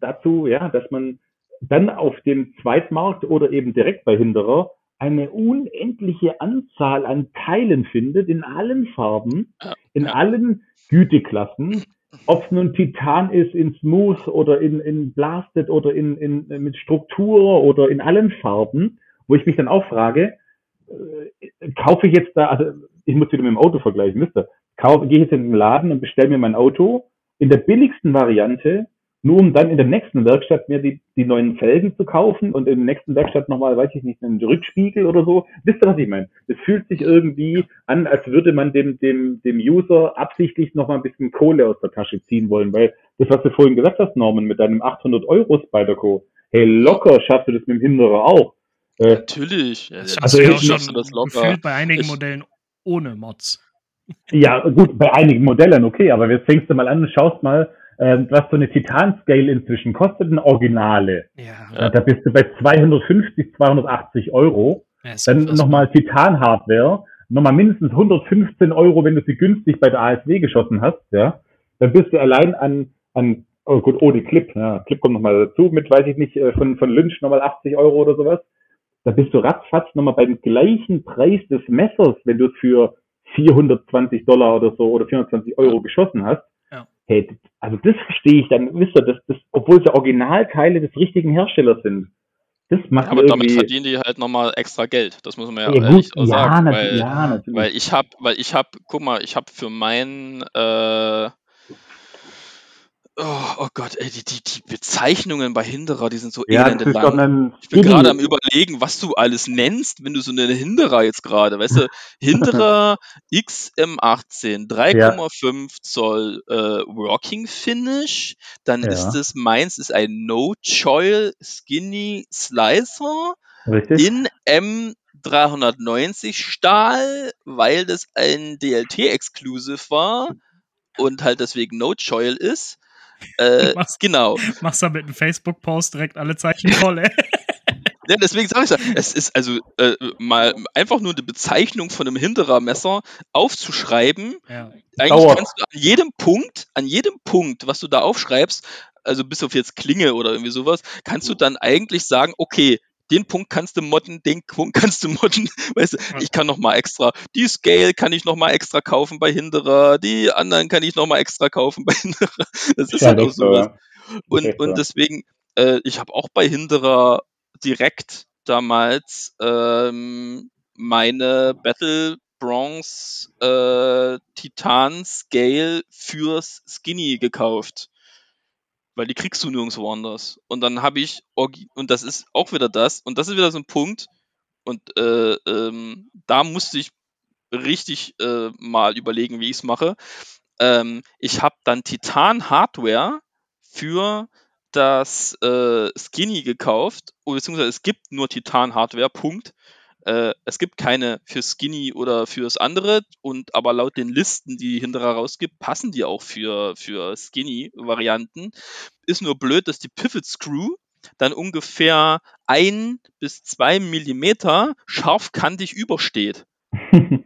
dazu, ja, dass man dann auf dem Zweitmarkt oder eben direkt bei Hinderer eine unendliche Anzahl an Teilen findet, in allen Farben, in allen Güteklassen, ob es nun Titan ist, in Smooth oder in, in Blasted oder in, in, mit Struktur oder in allen Farben, wo ich mich dann auch frage, äh, kaufe ich jetzt da, also ich muss wieder mit dem Auto vergleichen, wisst ihr, kaufe, gehe jetzt in den Laden und bestelle mir mein Auto in der billigsten Variante nur um dann in der nächsten Werkstatt mir die, die neuen Felgen zu kaufen und in der nächsten Werkstatt nochmal, weiß ich nicht, einen Rückspiegel oder so. Wisst ihr, was ich meine? Es fühlt sich irgendwie an, als würde man dem, dem, dem User absichtlich nochmal ein bisschen Kohle aus der Tasche ziehen wollen, weil das, was du vorhin gesagt hast, Norman, mit deinem 800 Euro Spider-Co, hey, locker schaffst du das mit dem Hinderer auch. Äh, Natürlich. Ja, Das Also ich- schon das locker. gefühlt bei einigen Ich- Modellen ohne Mods. Ja, gut, bei einigen Modellen, okay, aber jetzt fängst du mal an und schaust mal, ähm, was so eine Titan-Scale inzwischen kostet, eine Originale. Ja, Ja. Da bist du bei 250, 280 Euro. ja Dann nochmal Titan-Hardware, nochmal mindestens 115 Euro, wenn du sie günstig bei der ASW geschossen hast, ja. Dann bist du allein an, an oh gut, ohne Clip, ja, Clip kommt nochmal dazu, mit, weiß ich nicht, äh, von, von Lynch nochmal 80 Euro oder sowas. Da bist du ratzfatz nochmal beim gleichen Preis des Messers, wenn du es für 420 Dollar oder so oder 420 Euro geschossen hast. Ja. Hey, also das verstehe ich dann, wisst ihr, das, das, obwohl es ja Originalteile des richtigen Herstellers sind. Das macht Aber mir damit verdienen die halt nochmal extra Geld. Das muss man ja, ja, ehrlich gut, auch ja, sagen. weil, ja, natürlich. weil ich habe, weil ich habe, guck mal, ich habe für mein äh, Oh, oh Gott, ey, die, die, die Bezeichnungen bei Hinderer, die sind so Ja, elende lang. Ich bin gerade am überlegen, was du alles nennst, wenn du so eine Hinderer jetzt gerade, weißt du, Hinderer XM18, 3,5 Zoll äh, Working Finish, dann Ja. ist es, meins ist ein No-Choil Skinny Slicer Richtig? in M390 Stahl, weil das ein DLT-Exclusive war und halt deswegen No-Choil ist. Äh, Was? genau. Machst du mit einem Facebook-Post direkt alle Zeichen voll, ey. Ja, deswegen sage ich ja, es ist also äh, mal einfach nur eine Bezeichnung von einem Hinterer-Messer aufzuschreiben. Ja. Eigentlich Dauer. kannst du an jedem Punkt, an jedem Punkt, was du da aufschreibst, also bis auf jetzt Klinge oder irgendwie sowas, kannst du dann eigentlich sagen, okay, den Punkt kannst du modden, den Punkt kannst du modden. Weißt du, ich kann noch mal extra, die Scale kann ich noch mal extra kaufen bei Hinderer, die anderen kann ich noch mal extra kaufen bei Hinderer. Das ist Ja, halt auch so, sowas. ja. Und, und so. deswegen, äh, ich habe auch bei Hinderer direkt damals ähm, meine Battle Bronze äh, Titan Scale fürs Skinny gekauft. Weil die kriegst du nirgendwo anders. Und dann habe ich, und das ist auch wieder das, und das ist wieder so ein Punkt, und äh, ähm, da musste ich richtig äh, mal überlegen, wie ich es mache. Ähm, ich habe dann Titan Hardware für das äh, Skinny gekauft, beziehungsweise es gibt nur Titan Hardware, Punkt. Äh, es gibt keine für Skinny oder fürs andere und aber laut den Listen, die Hinterer rausgibt, passen die auch für, für Skinny-Varianten. Ist nur blöd, dass die Pivot Screw dann ungefähr ein bis zwei Millimeter scharfkantig übersteht.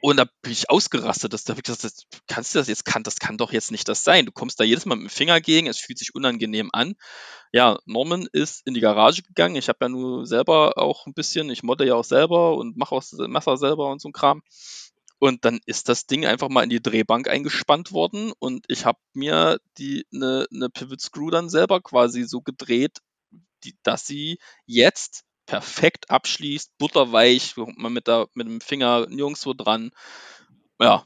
Und da bin ich ausgerastet. Das, da hab ich gesagt, das, kannst du das jetzt, kann, das kann doch jetzt nicht das sein. Du kommst da jedes Mal mit dem Finger gegen, es fühlt sich unangenehm an. Ja, Norman ist in die Garage gegangen. Ich habe ja nur selber auch ein bisschen, ich modde ja auch selber und mache auch das Messer selber und so ein Kram. Und dann ist das Ding einfach mal in die Drehbank eingespannt worden und ich habe mir die eine ne Pivot Screw dann selber quasi so gedreht, die, dass sie jetzt perfekt abschließt, butterweich, man mit, der, mit dem Finger nirgendwo dran. Ja,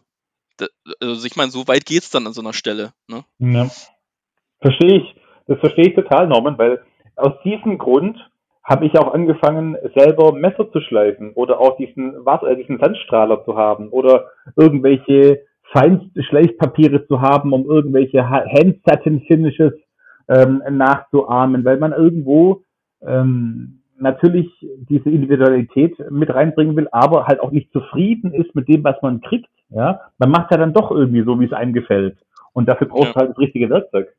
also ich meine, so weit geht's dann an so einer Stelle. Ne? Ja. Verstehe ich. Das verstehe ich total, Norman, weil aus diesem Grund habe ich auch angefangen, selber Messer zu schleifen oder auch diesen, was, äh, diesen Sandstrahler zu haben oder irgendwelche Feinschleifpapiere zu haben, um irgendwelche Ha- Hand-Satin-Finishes ähm, nachzuahmen, weil man irgendwo ähm, natürlich diese Individualität mit reinbringen will, aber halt auch nicht zufrieden ist mit dem, was man kriegt. Ja, man macht ja dann doch irgendwie so, wie es einem gefällt. Und dafür braucht Ja. du halt das richtige Werkzeug.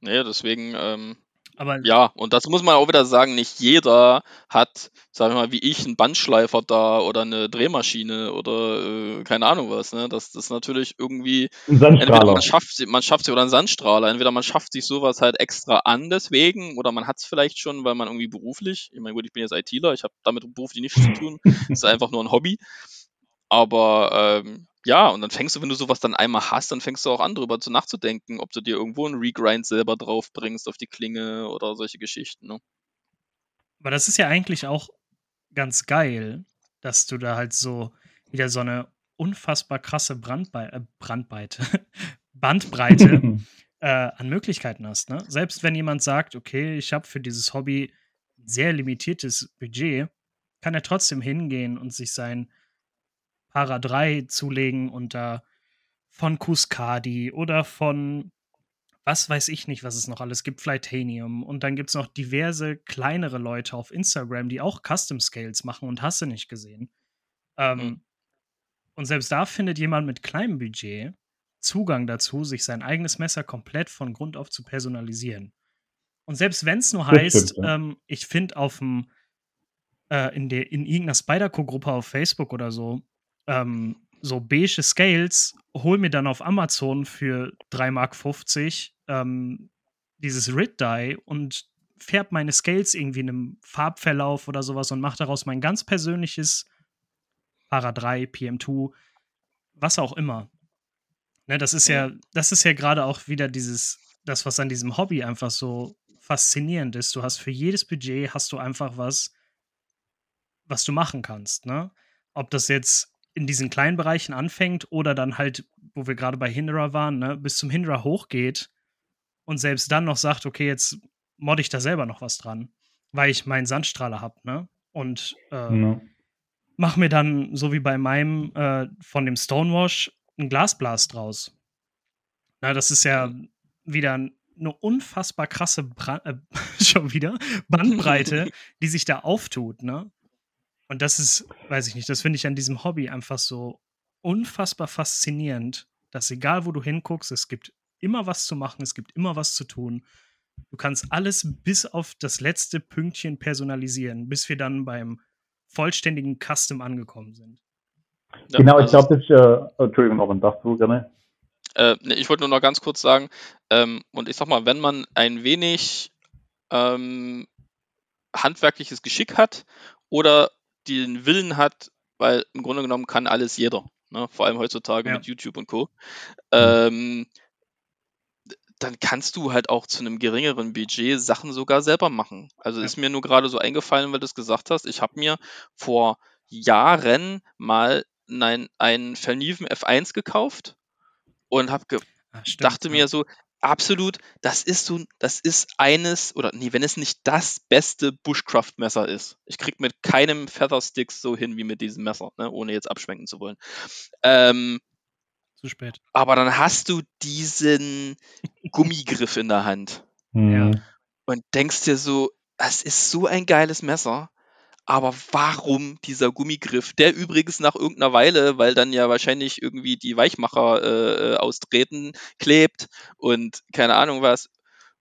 Naja, deswegen, ähm, Aber ja, und das muss man auch wieder sagen, nicht jeder hat, sagen wir mal, wie ich, einen Bandschleifer da oder eine Drehmaschine oder äh, keine Ahnung was. Ne? Das, das ist natürlich irgendwie. Ein Sandstrahler. man schafft, man schafft sich, oder ein Sandstrahler. Entweder man schafft sich sowas halt extra an deswegen oder man hat es vielleicht schon, weil man irgendwie beruflich, ich meine, gut, ich bin jetzt ITler, ich habe damit beruflich nichts zu tun. Das ist einfach nur ein Hobby. Aber ähm, ja, und dann fängst du, wenn du sowas dann einmal hast, dann fängst du auch an, darüber zu nachzudenken, ob du dir irgendwo einen Regrind selber drauf bringst auf die Klinge oder solche Geschichten. Ne? Aber das ist ja eigentlich auch ganz geil, dass du da halt so wieder so eine unfassbar krasse Brandbe äh, Brandweite, Bandbreite äh, an Möglichkeiten hast. Ne? Selbst wenn jemand sagt, okay, ich habe für dieses Hobby ein sehr limitiertes Budget, kann er trotzdem hingehen und sich sein Para 3 zulegen und da von Cuscadi oder von was weiß ich nicht, was es noch alles gibt, Flightanium. Und dann gibt es noch diverse kleinere Leute auf Instagram, die auch Custom Scales machen und hast du nicht gesehen. Ähm, mhm. Und selbst da findet jemand mit kleinem Budget Zugang dazu, sich sein eigenes Messer komplett von Grund auf zu personalisieren. Und selbst wenn es nur heißt, stimmt, ja. ähm, ich finde auf dem äh, in, in irgendeiner Spyderco-Gruppe auf Facebook oder so ähm, so beige Scales, hol mir dann auf Amazon für 3,50 Mark ähm, dieses Rid Dye und färb meine Scales irgendwie in einem Farbverlauf oder sowas und mach daraus mein ganz persönliches Para 3, PM2, was auch immer. Ne, das ist ja, das ist ja gerade auch wieder dieses, das, was an diesem Hobby einfach so faszinierend ist. Du hast für jedes Budget hast du einfach was, was du machen kannst, ne? Ob das jetzt in diesen kleinen Bereichen anfängt oder dann halt, wo wir gerade bei Hinderer waren, ne, bis zum Hinderer hochgeht und selbst dann noch sagt, okay, jetzt modde ich da selber noch was dran, weil ich meinen Sandstrahler habe, ne? Und äh, ja. mach mir dann, so wie bei meinem, äh, von dem Stonewash, ein Glasblast draus. Na, das ist ja wieder eine unfassbar krasse Brand, äh, schon wieder Bandbreite, die sich da auftut, ne? Und das ist, weiß ich nicht, das finde ich an diesem Hobby einfach so unfassbar faszinierend, dass egal wo du hinguckst, es gibt immer was zu machen, es gibt immer was zu tun. Du kannst alles bis auf das letzte Pünktchen personalisieren, bis wir dann beim vollständigen Custom angekommen sind. Ja, genau, ich also glaube, das ist, äh, Entschuldigung, aber das du gerne. Äh, nee, ich wollte nur noch ganz kurz sagen, ähm, und ich sag mal, wenn man ein wenig ähm, handwerkliches Geschick hat oder den Willen hat, weil im Grunde genommen kann alles jeder. Ne? Vor allem heutzutage ja. mit YouTube und Co. Ähm, dann kannst du halt auch zu einem geringeren Budget Sachen sogar selber machen. Also ja. ist mir nur gerade so eingefallen, weil du es gesagt hast. Ich habe mir vor Jahren mal ein, einen Verniven F1 gekauft und habe ge ah, dachte ja. mir so, absolut, das ist so, das ist eines, oder nee, wenn es nicht das beste Bushcraft-Messer ist. Ich krieg mit keinem Feather-Sticks so hin wie mit diesem Messer, ne, ohne jetzt abschwenken zu wollen. Ähm, zu spät. Aber dann hast du diesen Gummigriff in der Hand. Ja. Und denkst dir so, das ist so ein geiles Messer. Aber warum dieser Gummigriff, der übrigens nach irgendeiner Weile, weil dann ja wahrscheinlich irgendwie die Weichmacher äh, äh, austreten, klebt und keine Ahnung was.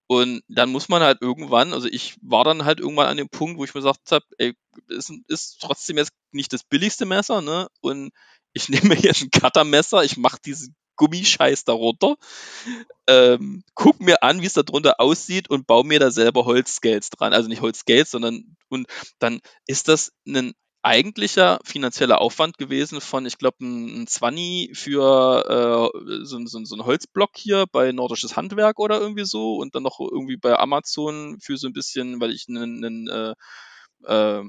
Und dann muss man halt irgendwann, also ich war dann halt irgendwann an dem Punkt, wo ich mir gesagt habe, ey, ist, ist trotzdem jetzt nicht das billigste Messer, ne? Und ich nehme mir jetzt ein Cuttermesser, ich mache diesen Gummischeiß darunter, ähm, guck mir an, wie es da drunter aussieht und baue mir da selber Holzscales dran. Also nicht Holzscales, sondern und dann ist das ein eigentlicher finanzieller Aufwand gewesen von, ich glaube, ein 20 für äh, so, so, so ein Holzblock hier bei Nordisches Handwerk oder irgendwie so und dann noch irgendwie bei Amazon für so ein bisschen, weil ich einen, äh, äh,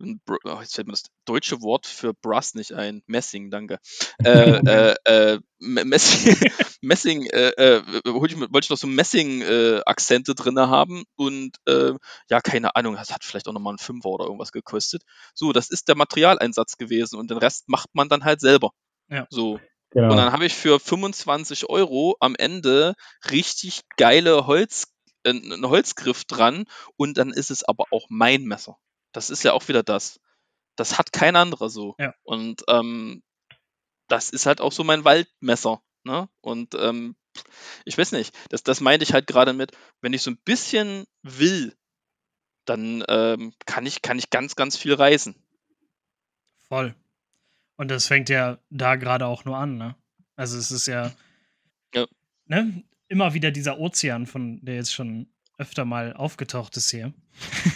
oh, jetzt fällt mir das deutsche Wort für Brass nicht ein. Messing, danke. Äh, äh, äh, Messing, Messing äh, äh, wollte ich, noch so Messing-Akzente äh, drin haben und äh, ja, keine Ahnung, das hat vielleicht auch nochmal ein Fünfer oder irgendwas gekostet. So, das ist der Materialeinsatz gewesen und den Rest macht man dann halt selber. Ja. So. Genau. Und dann habe ich für 25 Euro am Ende richtig geile Holz, äh, einen Holzgriff dran und dann ist es aber auch mein Messer. Das ist ja auch wieder das. Das hat kein anderer so. Ja. Und ähm, das ist halt auch so mein Waldmesser. Ne? Und ähm, ich weiß nicht, das, das meinte ich halt gerade mit, wenn ich so ein bisschen will, dann ähm, kann, ich, kann ich ganz, ganz viel reisen. Voll. Und das fängt ja da gerade auch nur an, ne? Also es ist ja, Ja. ne? Immer wieder dieser Ozean, von der jetzt schon öfter mal aufgetaucht ist hier.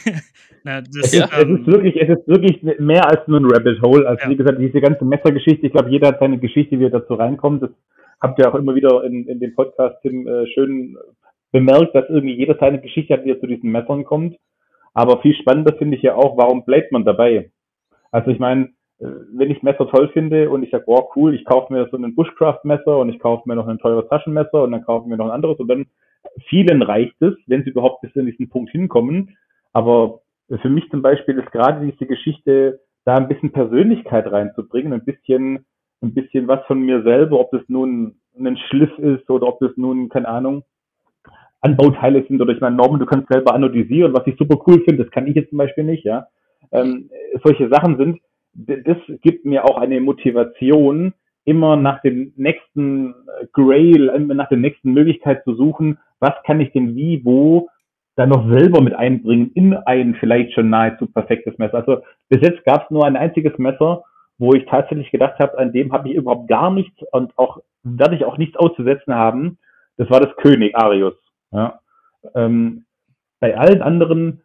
Na, das, Es, ist, es, ähm, ist wirklich, es ist wirklich mehr als nur ein Rabbit Hole. Also Ja. wie gesagt, diese ganze Messergeschichte, ich glaube, jeder hat seine Geschichte, wie er dazu reinkommt. Das habt ihr auch immer wieder in, in dem Podcast, Tim, äh, schön bemerkt, dass irgendwie jeder seine Geschichte hat, wie er zu diesen Messern kommt. Aber viel spannender finde ich ja auch, warum bleibt man dabei? Also ich meine, äh, wenn ich Messer toll finde und ich sage, wow, cool, ich kaufe mir so ein Bushcraft-Messer und ich kaufe mir noch ein teures Taschenmesser und dann kaufe ich mir noch ein anderes und dann vielen reicht es, wenn sie überhaupt bis zu diesem Punkt hinkommen. Aber für mich zum Beispiel ist gerade diese Geschichte, da ein bisschen Persönlichkeit reinzubringen, ein bisschen, ein bisschen was von mir selber, ob das nun ein Schliff ist oder ob das nun, keine Ahnung, Anbauteile sind oder ich meine, Norman, du kannst selber analysieren, was ich super cool finde, das kann ich jetzt zum Beispiel nicht, ja. Ähm, solche Sachen sind, das gibt mir auch eine Motivation, immer nach dem nächsten äh, Grail, äh, nach der nächsten Möglichkeit zu suchen, was kann ich denn wie, wo dann noch selber mit einbringen in ein vielleicht schon nahezu perfektes Messer. Also bis jetzt gab es nur ein einziges Messer, wo ich tatsächlich gedacht habe, an dem habe ich überhaupt gar nichts und auch werde ich auch nichts auszusetzen haben. Das war das König Arius. Ja. Ähm, bei allen anderen,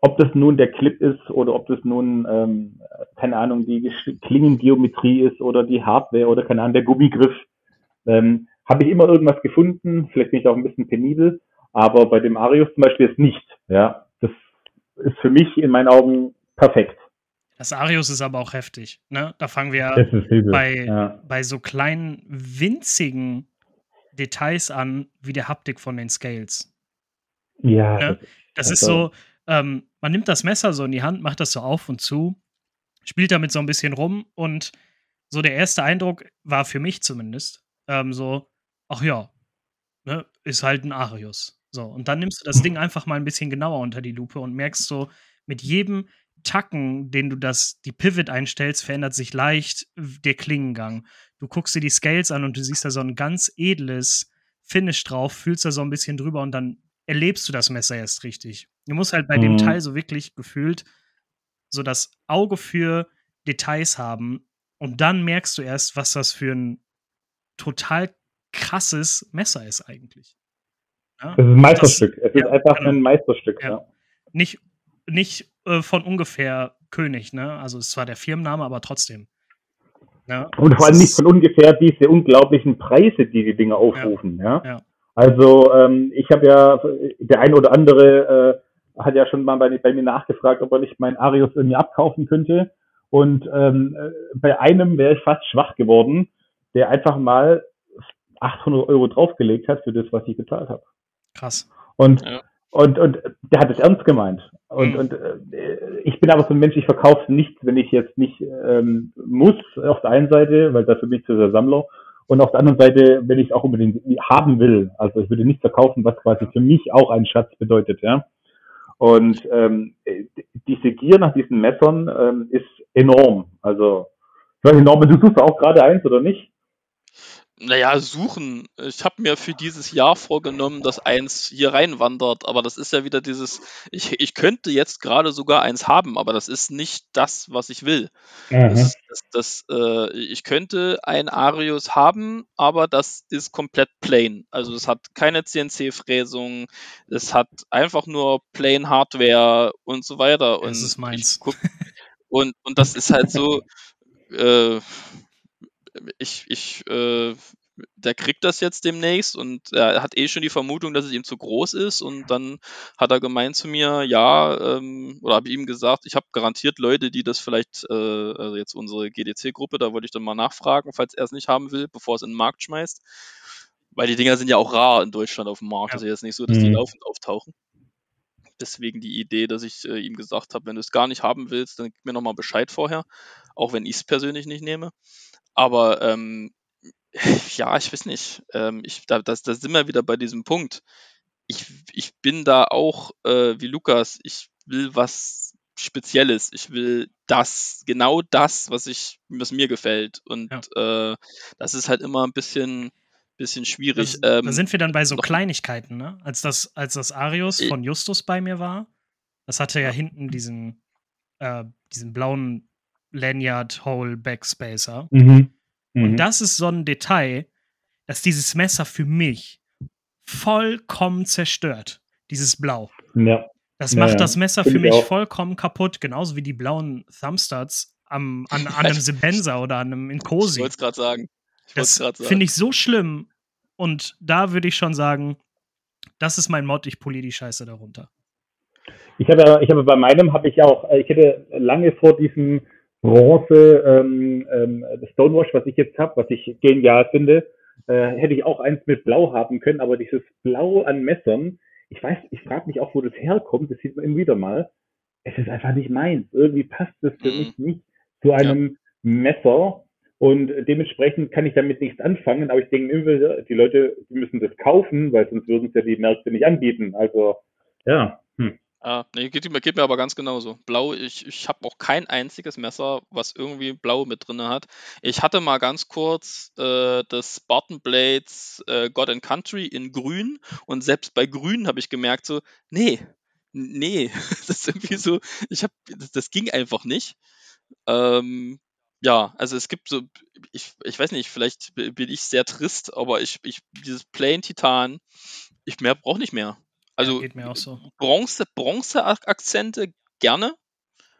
ob das nun der Clip ist oder ob das nun, ähm, keine Ahnung, die Klingengeometrie ist oder die Hardware oder keine Ahnung, der Gummigriff, ähm, habe ich immer irgendwas gefunden. Vielleicht bin ich auch ein bisschen penibel, aber bei dem Arius zum Beispiel ist nicht. Ja, das ist für mich in meinen Augen perfekt. das Arius ist aber auch heftig, ne? Da fangen wir Das bei, ja. bei so kleinen, winzigen Details an, wie der Haptik von den Scales. ja, Ne? Das ist so, ähm, man nimmt das Messer so in die Hand, macht das so auf und zu, spielt damit so ein bisschen rum und so der erste Eindruck war für mich zumindest ähm, so, ach ja, ne, ist halt ein Arius. So, und dann nimmst du das Ding einfach mal ein bisschen genauer unter die Lupe und merkst so, mit jedem Tacken, den du das, die Pivot einstellst, verändert sich leicht der Klingengang. Du guckst dir die Scales an und du siehst da so ein ganz edles Finish drauf, fühlst da so ein bisschen drüber und dann erlebst du das Messer erst richtig. Du musst halt bei dem Mhm. Teil so wirklich gefühlt so das Auge für Details haben und dann merkst du erst, was das für ein total krasses Messer ist eigentlich. Ja? Das ist ein Meisterstück. es ist ja, einfach genau. ein Meisterstück. Ja. Nicht, nicht äh, von ungefähr König, ne? Also ist zwar der Firmenname, aber trotzdem. Ne? Und vor Es allem nicht von ungefähr diese unglaublichen Preise, die die Dinge aufrufen. Ja. ja. Also ähm, ich habe ja, der ein oder andere äh, hat ja schon mal bei, bei mir nachgefragt, ob er nicht meinen Arius irgendwie abkaufen könnte. Und ähm, äh, bei einem wäre ich fast schwach geworden, der einfach mal 800 Euro draufgelegt hat für das, was ich gezahlt habe. Krass. Und, Ja. und, und der hat es ernst gemeint. Und, Mhm. und äh, ich bin aber so ein Mensch, ich verkaufe nichts, wenn ich jetzt nicht ähm, muss, auf der einen Seite, weil dafür bin ich zu der Sammler. Und auf der anderen Seite, wenn ich es auch unbedingt haben will. Also ich würde nichts verkaufen, was quasi für mich auch ein Schatz bedeutet, ja. Und ähm, äh, diese Gier nach diesen Messern ähm, ist enorm. Also, ich weiß nicht, Norman, du suchst auch gerade eins oder nicht? Naja, suchen. Ich habe mir für dieses Jahr vorgenommen, dass eins hier reinwandert, aber das ist ja wieder dieses, ich, ich könnte jetzt gerade sogar eins haben, aber das ist nicht das, was ich will. Das ist, das, das, äh, ich könnte ein Arius haben, aber das ist komplett plain. Also es hat keine CNC-Fräsung, es hat einfach nur plain Hardware und so weiter. Und Das ist meins. Guck, und, und das ist halt so, äh, ich, ich, äh, der kriegt das jetzt demnächst und er hat eh schon die Vermutung, dass es ihm zu groß ist und dann hat er gemeint zu mir, ja, ähm, oder habe ich ihm gesagt, ich habe garantiert Leute, die das vielleicht, äh, also jetzt unsere GDC-Gruppe, da wollte ich dann mal nachfragen, falls er es nicht haben will, bevor es in den Markt schmeißt. Weil die Dinger sind ja auch rar in Deutschland auf dem Markt. Ja. Ist jetzt nicht so, dass die Mhm. laufend auftauchen. Deswegen die Idee, dass ich äh, ihm gesagt habe, wenn du es gar nicht haben willst, dann gib mir nochmal Bescheid vorher, auch wenn ich es persönlich nicht nehme. Aber ähm, ja, ich weiß nicht. Ähm, ich, da, das, da sind wir wieder bei diesem Punkt. Ich, ich bin da auch äh, wie Lukas. Ich will was Spezielles. Ich will das, genau das, was ich, was mir gefällt. Und äh, das ist halt immer ein bisschen bisschen schwierig. Da, ähm, da sind wir dann bei so Kleinigkeiten, ne? Als das, als das Arius Eh. von Justus bei mir war, das hatte ja hinten diesen, äh, diesen blauen Lanyard Hole Backspacer. Mhm. Und Mhm. das ist so ein Detail, dass dieses Messer für mich vollkommen zerstört. Dieses Blau. ja. Das macht ja. das Messer Find für ich mich auch. vollkommen kaputt, genauso wie die blauen Thumbstuds am, an, an einem Sebenza oder an einem ich Inkosi. wollte es gerade sagen. Ich wollte es Das gerade sagen. finde ich so schlimm. Und da würde ich schon sagen, das ist mein Mod, ich poliere die Scheiße darunter. Ich habe, ich habe bei meinem habe ich auch, äh, ich hätte lange vor diesem Bronze ähm, ähm, Stonewash, was ich jetzt habe, was ich genial finde, äh, hätte ich auch eins mit Blau haben können, aber dieses Blau an Messern, ich weiß, ich frage mich auch, wo das herkommt, das sieht man immer wieder mal. Es ist einfach nicht meins. Irgendwie passt das für Mhm. mich nicht zu einem Messer. Und dementsprechend kann ich damit nichts anfangen, aber ich denke immer, die Leute, die müssen das kaufen, weil sonst würden es ja die Märkte nicht anbieten. Also, ja. Ja, nee, geht, mir- geht mir aber ganz genauso. Blau, ich, ich habe auch kein einziges Messer, was irgendwie Blau mit drin hat. Ich hatte mal ganz kurz äh, das Spartan Blades äh, God and Country in grün und selbst bei grün habe ich gemerkt so, nee, nee, das ist irgendwie so, ich habe, das, das ging einfach nicht. Ähm, ja, also es gibt so, ich, ich weiß nicht, vielleicht bin ich sehr trist, aber ich, ich dieses Plain Titan, ich brauche nicht mehr. Also geht mir auch so. Bronze, Bronze-Akzente gerne.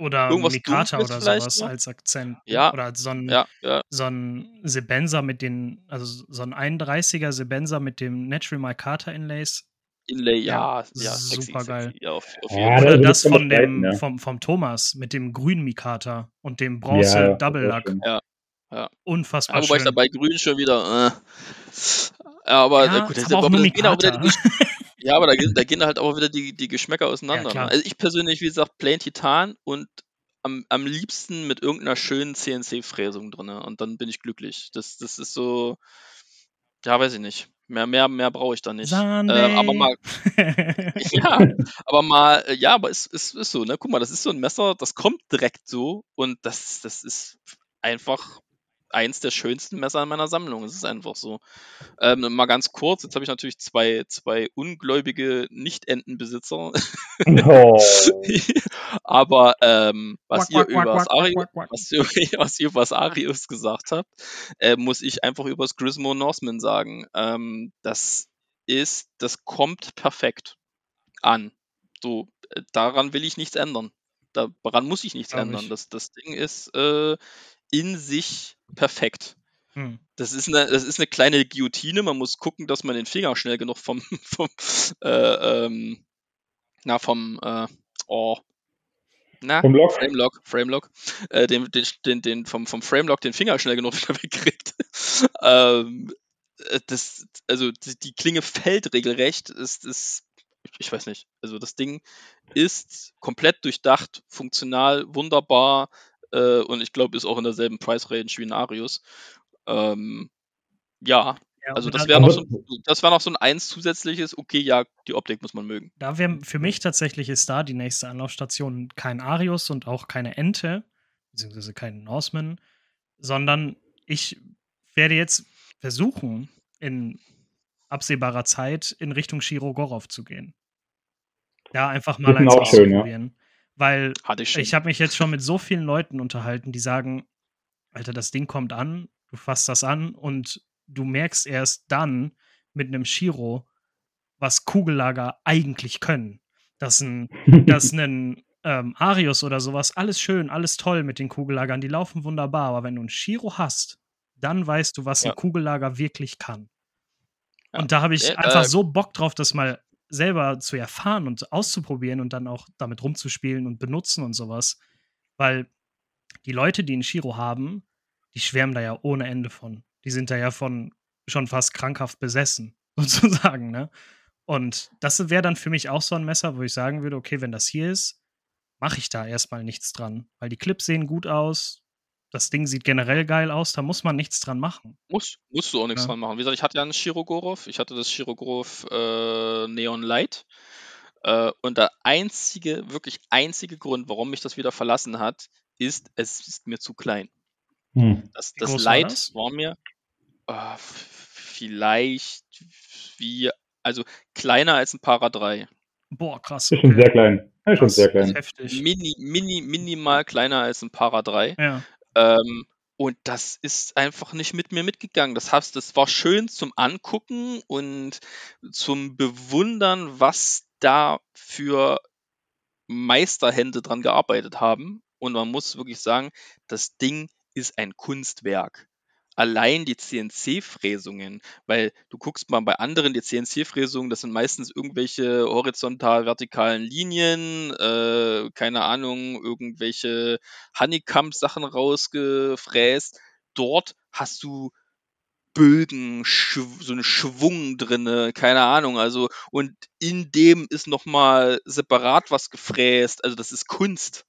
Oder irgendwas Mikata oder sowas noch? als Akzent. Ja, Oder so ein, Ja, ja, so ein Sebenza mit den, also so ein 31er Sebenza mit dem Natural Mikata Inlays. Inlay, Ja, ja, ja, sexy, supergeil. sexy. Ja, auf, auf Ja. Oder das von dem, ja. vom, vom Thomas mit dem grünen Mikata und dem Bronze Ja, Double Lack. Ja, ja. Unfassbar Ja, wobei ich schön. da bei Grün schon wieder. Äh, ja, aber Ja, gut, ist das, aber auch aber nur auch wieder Mikata. die, ja, aber da, gehen- da gehen halt auch wieder die, die Geschmäcker auseinander. klar. ne? Also ich persönlich, wie gesagt, Plain Titan und am, am liebsten mit irgendeiner schönen CNC-Fräsung drin. Und dann bin ich glücklich. Das, das ist so. Ja, weiß ich nicht. Mehr, mehr, mehr brauche ich da nicht. Ähm, aber mal, ja, aber mal, äh, ja, aber es ist, ist so, ne? Guck mal, das ist so ein Messer, das kommt direkt so und das, das ist einfach eins der schönsten Messer in meiner Sammlung. Es ist einfach so. Ähm, mal ganz kurz, jetzt habe ich natürlich zwei, zwei ungläubige Nicht-Entenbesitzer. Oh. aber ähm, was, Quack, ihr quack, quack, Arius, was, ihr, was ihr übers Arius gesagt habt, äh, muss ich einfach übers Grismo Norseman sagen. Ähm, das ist, das kommt perfekt an. So, äh, daran will ich nichts ändern. Daran muss ich nichts Glaub ändern. ich. Das, das Ding ist äh, in sich perfekt. Hm. Das ist, eine, das ist eine kleine Guillotine. Man muss gucken, dass man den Finger schnell genug vom, vom äh, ähm, na, vom, äh, oh, na, Vom Lock? Framelock, Framelock, äh, den, den, den, den, vom, vom Framelock den Finger schnell genug wieder wegkriegt. ähm, äh, das, also die, die Klinge fällt regelrecht. Ist, ist, ich weiß nicht. Also das Ding ist komplett durchdacht, funktional, wunderbar äh, und ich glaube, ist auch in derselben Price Range wie ein Arius. Ähm, ja, Ja, also das da- wäre noch, so, das wär noch so ein eins zusätzliches, okay, ja, die Optik muss man mögen. Da wäre für mich tatsächlich ist da die nächste Anlaufstation kein Arius und auch keine Ente, beziehungsweise kein Norseman, sondern ich werde jetzt versuchen, in absehbarer Zeit in Richtung Shiro Gorov zu gehen. Da einfach mal eins ja. auszuprobieren. Weil Hatte ich schon. ich habe mich jetzt schon mit so vielen Leuten unterhalten, die sagen, Alter, das Ding kommt an, du fasst das an und du merkst erst dann mit einem Shiro, was Kugellager eigentlich können. Dass ein, dass ein ähm, Arius oder sowas, alles schön, alles toll mit den Kugellagern, die laufen wunderbar, aber wenn du ein Shiro hast, dann weißt du, was Ja. ein Kugellager wirklich kann. Ja. Und da habe ich Äh, einfach äh, so Bock drauf, das mal selber zu erfahren und auszuprobieren und dann auch damit rumzuspielen und benutzen und sowas. Weil die Leute, die einen Shiro haben, die schwärmen da ja ohne Ende von. Die sind da ja von schon fast krankhaft besessen, sozusagen, ne? Und das wäre dann für mich auch so ein Messer, wo ich sagen würde, okay, wenn das hier ist, mache ich da erstmal nichts dran. Weil die Clips sehen gut aus, das Ding sieht generell geil aus, da muss man nichts dran machen. Muss, musst du auch nichts Ja. dran machen. Wie gesagt, ich hatte ja einen Shirogorov. Ich hatte das Shirogorov äh, Neon Light. Äh, und der einzige, wirklich einzige Grund, warum mich das wieder verlassen hat, ist, es ist mir zu klein. Hm. Das, das groß war Light das? war mir äh, vielleicht wie, also kleiner als ein Para 3. Boah, krass. Ist schon sehr klein. Ja, schon sehr klein. Heftig. Mini, mini, minimal kleiner als ein Para 3. Ja. Ähm, und das ist einfach nicht mit mir mitgegangen. Das, heißt, das war schön zum Angucken und zum Bewundern, was da für Meisterhände dran gearbeitet haben. Und man muss wirklich sagen, das Ding ist ein Kunstwerk. Allein die CNC-Fräsungen, weil du guckst mal bei anderen, die CNC-Fräsungen, das sind meistens irgendwelche horizontal-vertikalen Linien, äh, keine Ahnung, irgendwelche Honeycomb-Sachen rausgefräst. Dort hast du Bögen, so einen Schwung drinne, keine Ahnung, also und in dem ist noch mal separat was gefräst, also das ist Kunst,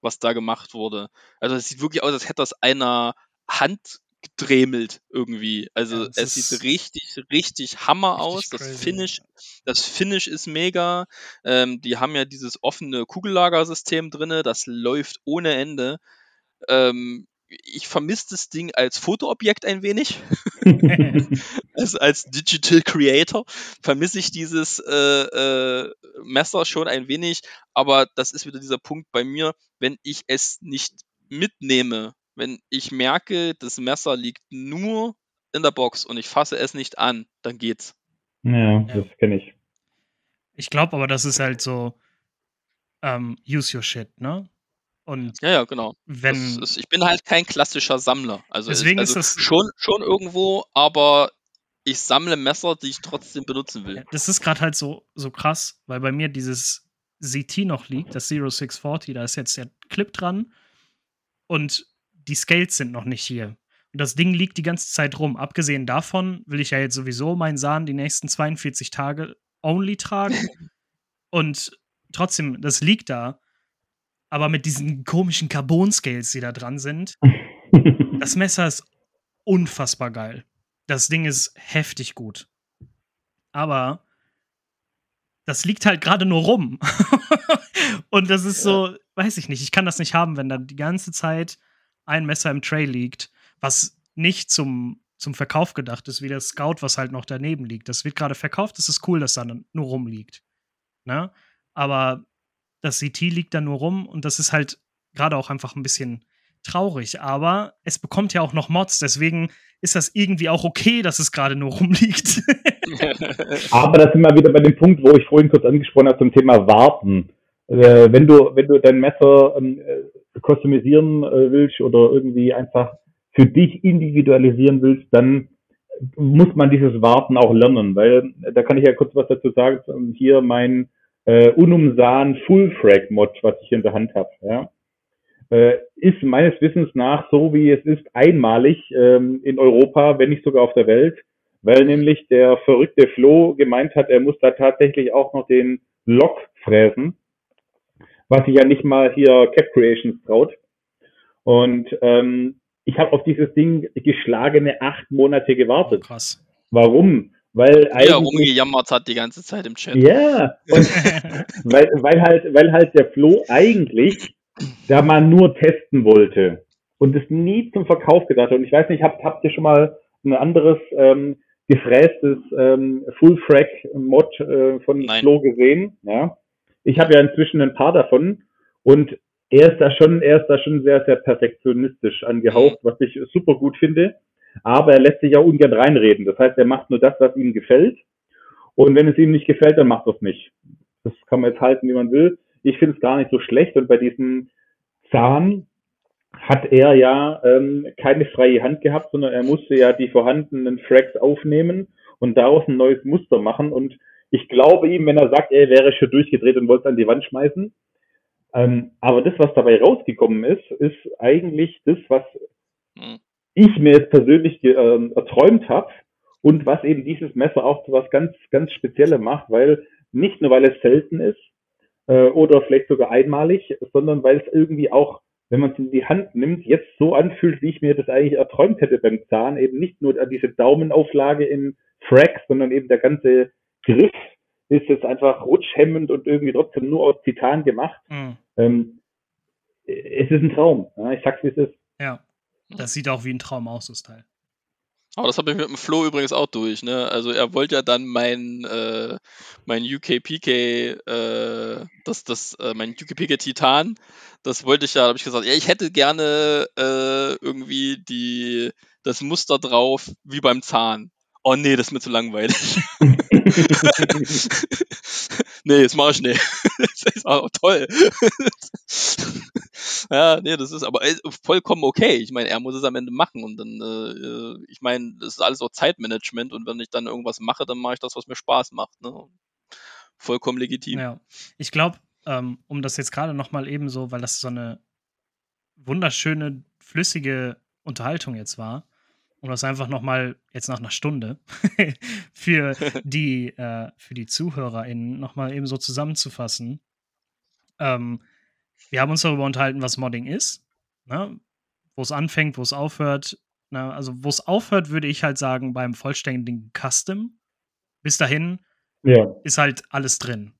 was da gemacht wurde. Also es sieht wirklich aus, als hätte das einer Hand gedremelt irgendwie. Also Ja, es sieht richtig, richtig Hammer richtig aus. Das crazy, Finish, das Finish ist mega. Ähm, die haben ja dieses offene Kugellagersystem drinne, das läuft ohne Ende. Ähm, ich vermisse das Ding als Fotoobjekt ein wenig. als, als Digital Creator vermisse ich dieses äh, äh, Messer schon ein wenig, aber das ist wieder dieser Punkt bei mir, wenn ich es nicht mitnehme, wenn ich merke, das Messer liegt nur in der Box und ich fasse es nicht an, dann geht's. Ja, Ja. das kenne ich. Ich glaube aber, das ist halt so ähm, use your shit, ne? Und Ja, ja, genau. wenn. Ist, ich bin halt kein klassischer Sammler. Also, es- Deswegen also ist das- schon, schon irgendwo, aber ich sammle Messer, die ich trotzdem benutzen will. Das ist gerade halt so, so krass, weil bei mir dieses ZT noch liegt, das 0640, da ist jetzt der Clip dran und die Scales sind noch nicht hier. Und das Ding liegt die ganze Zeit rum. Abgesehen davon will ich ja jetzt sowieso meinen Sahn die nächsten 42 Tage only tragen. und trotzdem, das liegt da. Aber mit diesen komischen Carbon-Scales, die da dran sind, das Messer ist unfassbar geil. Das Ding ist heftig gut. Aber das liegt halt gerade nur rum. Und das ist so, weiß ich nicht, ich kann das nicht haben, wenn da die ganze Zeit ein Messer im Tray liegt, was nicht zum, zum Verkauf gedacht ist, wie das Scout, was halt noch daneben liegt. Das wird gerade verkauft, das ist cool, dass da nur rumliegt. Ne? Aber das CT liegt da nur rum und das ist halt gerade auch einfach ein bisschen traurig. Aber es bekommt ja auch noch Mods, deswegen ist das irgendwie auch okay, dass es gerade nur rumliegt. Aber da sind wir wieder bei dem Punkt, wo ich vorhin kurz angesprochen habe zum Thema Warten. Äh, wenn du, wenn du dein Messer ähm, äh, customisieren äh, willst oder irgendwie einfach für dich individualisieren willst, dann muss man dieses Warten auch lernen, weil äh, da kann ich ja kurz was dazu sagen. Ähm, Hier mein äh, Unumsan Full Frag Mod, was ich in der Hand habe, ja, äh, ist meines Wissens nach so wie es ist einmalig ähm, in Europa, wenn nicht sogar auf der Welt weil nämlich der verrückte Flo gemeint hat, er muss da tatsächlich auch noch den Lock fräsen, was sich ja nicht mal hier Cap Creations traut. Und ähm, ich habe auf dieses Ding geschlagene acht Monate gewartet. Krass. Warum? Weil Ja, rumgejammert hat die ganze Zeit im Chat. ja, und weil, weil halt, weil halt der Flo eigentlich da mal nur testen wollte und es nie zum Verkauf gedacht hat. Und ich weiß nicht, habt, habt ihr schon mal ein anderes ähm, gefrästes ähm, Full Frac Mod äh, von Nein. Flo gesehen? Ja, ich habe ja inzwischen ein paar davon und er ist da schon, er ist da schon sehr, sehr perfektionistisch angehaucht, was ich super gut finde. Aber er lässt sich auch ungern reinreden. Das heißt, er macht nur das, was ihm gefällt. Und wenn es ihm nicht gefällt, dann macht er es nicht. Das kann man jetzt halten, wie man will. Ich finde es gar nicht so schlecht. Und bei diesem Zahn hat er ja ähm, keine freie Hand gehabt, sondern er musste ja die vorhandenen Fracks aufnehmen und daraus ein neues Muster machen. Und ich glaube ihm, wenn er sagt, er wäre schon durchgedreht und wollte es an die Wand schmeißen. Ähm, aber das, was dabei rausgekommen ist, ist eigentlich das, was Hm. ich mir jetzt persönlich ähm, erträumt habe und was eben dieses Messer auch zu was ganz, ganz Spezielles macht, weil nicht nur, weil es selten ist äh, oder vielleicht sogar einmalig, sondern weil es irgendwie auch, wenn man es in die Hand nimmt, jetzt so anfühlt, wie ich mir das eigentlich erträumt hätte beim Zahn. Eben nicht nur diese Daumenauflage in Frack, sondern eben der ganze Griff ist jetzt einfach rutschhemmend und irgendwie trotzdem nur aus Titan gemacht. Mhm. Ähm, es ist ein Traum. Ja, ich sag's, wie es ist. Ja. Das sieht auch wie ein Traum aus, das Teil. Aber das habe ich mit dem Flo übrigens auch durch, ne? Also er wollte ja dann mein, äh, mein UKPK, äh, das, das, äh, mein UKPK Titan, das wollte ich ja, habe ich gesagt, ja, ich hätte gerne äh, irgendwie die, das Muster drauf wie beim Zahn. Oh nee, das ist mir zu langweilig. nee, das mache ich nicht. das ist auch toll. ja, nee, das ist aber äh, vollkommen okay. Ich meine, er muss es am Ende machen und dann, äh, ich meine, das ist alles auch Zeitmanagement und wenn ich dann irgendwas mache, dann mache ich das, was mir Spaß macht. Ne? Vollkommen legitim. Ja, ich glaube, ähm, um das jetzt gerade nochmal eben so, weil das so eine wunderschöne, flüssige Unterhaltung jetzt war, um das einfach nochmal jetzt nach einer Stunde für die, äh, für die ZuhörerInnen nochmal eben so zusammenzufassen. Ähm, wir haben uns darüber unterhalten, was Modding ist, ne? wo es anfängt, wo es aufhört. Ne? Also, wo es aufhört, würde ich halt sagen, beim vollständigen Custom. Bis dahin ja. ist halt alles drin.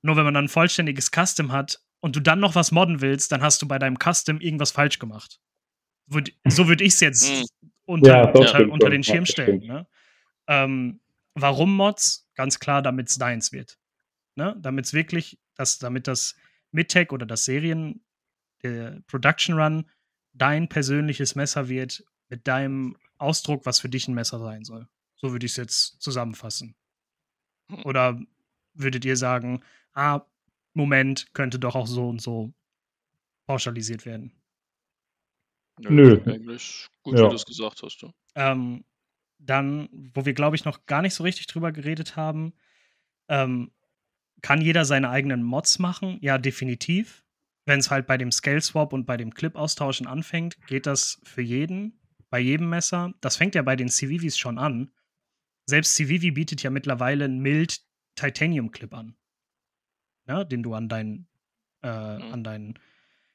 Nur wenn man dann ein vollständiges Custom hat und du dann noch was modden willst, dann hast du bei deinem Custom irgendwas falsch gemacht. So würde ich es jetzt hm unter, ja, unter, unter den Schirm stellen. Ne? Ähm, warum Mods? Ganz klar, damit es deins wird. Ne? Damit es wirklich, dass, damit das Midtech oder das Serien, der Production Run dein persönliches Messer wird mit deinem Ausdruck, was für dich ein Messer sein soll. So würde ich es jetzt zusammenfassen. Oder würdet ihr sagen, ah, Moment, könnte doch auch so und so pauschalisiert werden? Nö. Eigentlich gut, ja. wie du es gesagt hast. Ja. Ähm, dann, wo wir, glaube ich, noch gar nicht so richtig drüber geredet haben, ähm, kann jeder seine eigenen Mods machen? Ja, definitiv. Wenn es halt bei dem Scale Swap und bei dem Clip-Austauschen anfängt, geht das für jeden, bei jedem Messer. Das fängt ja bei den CVVs schon an. Selbst CVV bietet ja mittlerweile einen Mild Titanium Clip an. Ja, den du an deinen, äh, mhm. an deinen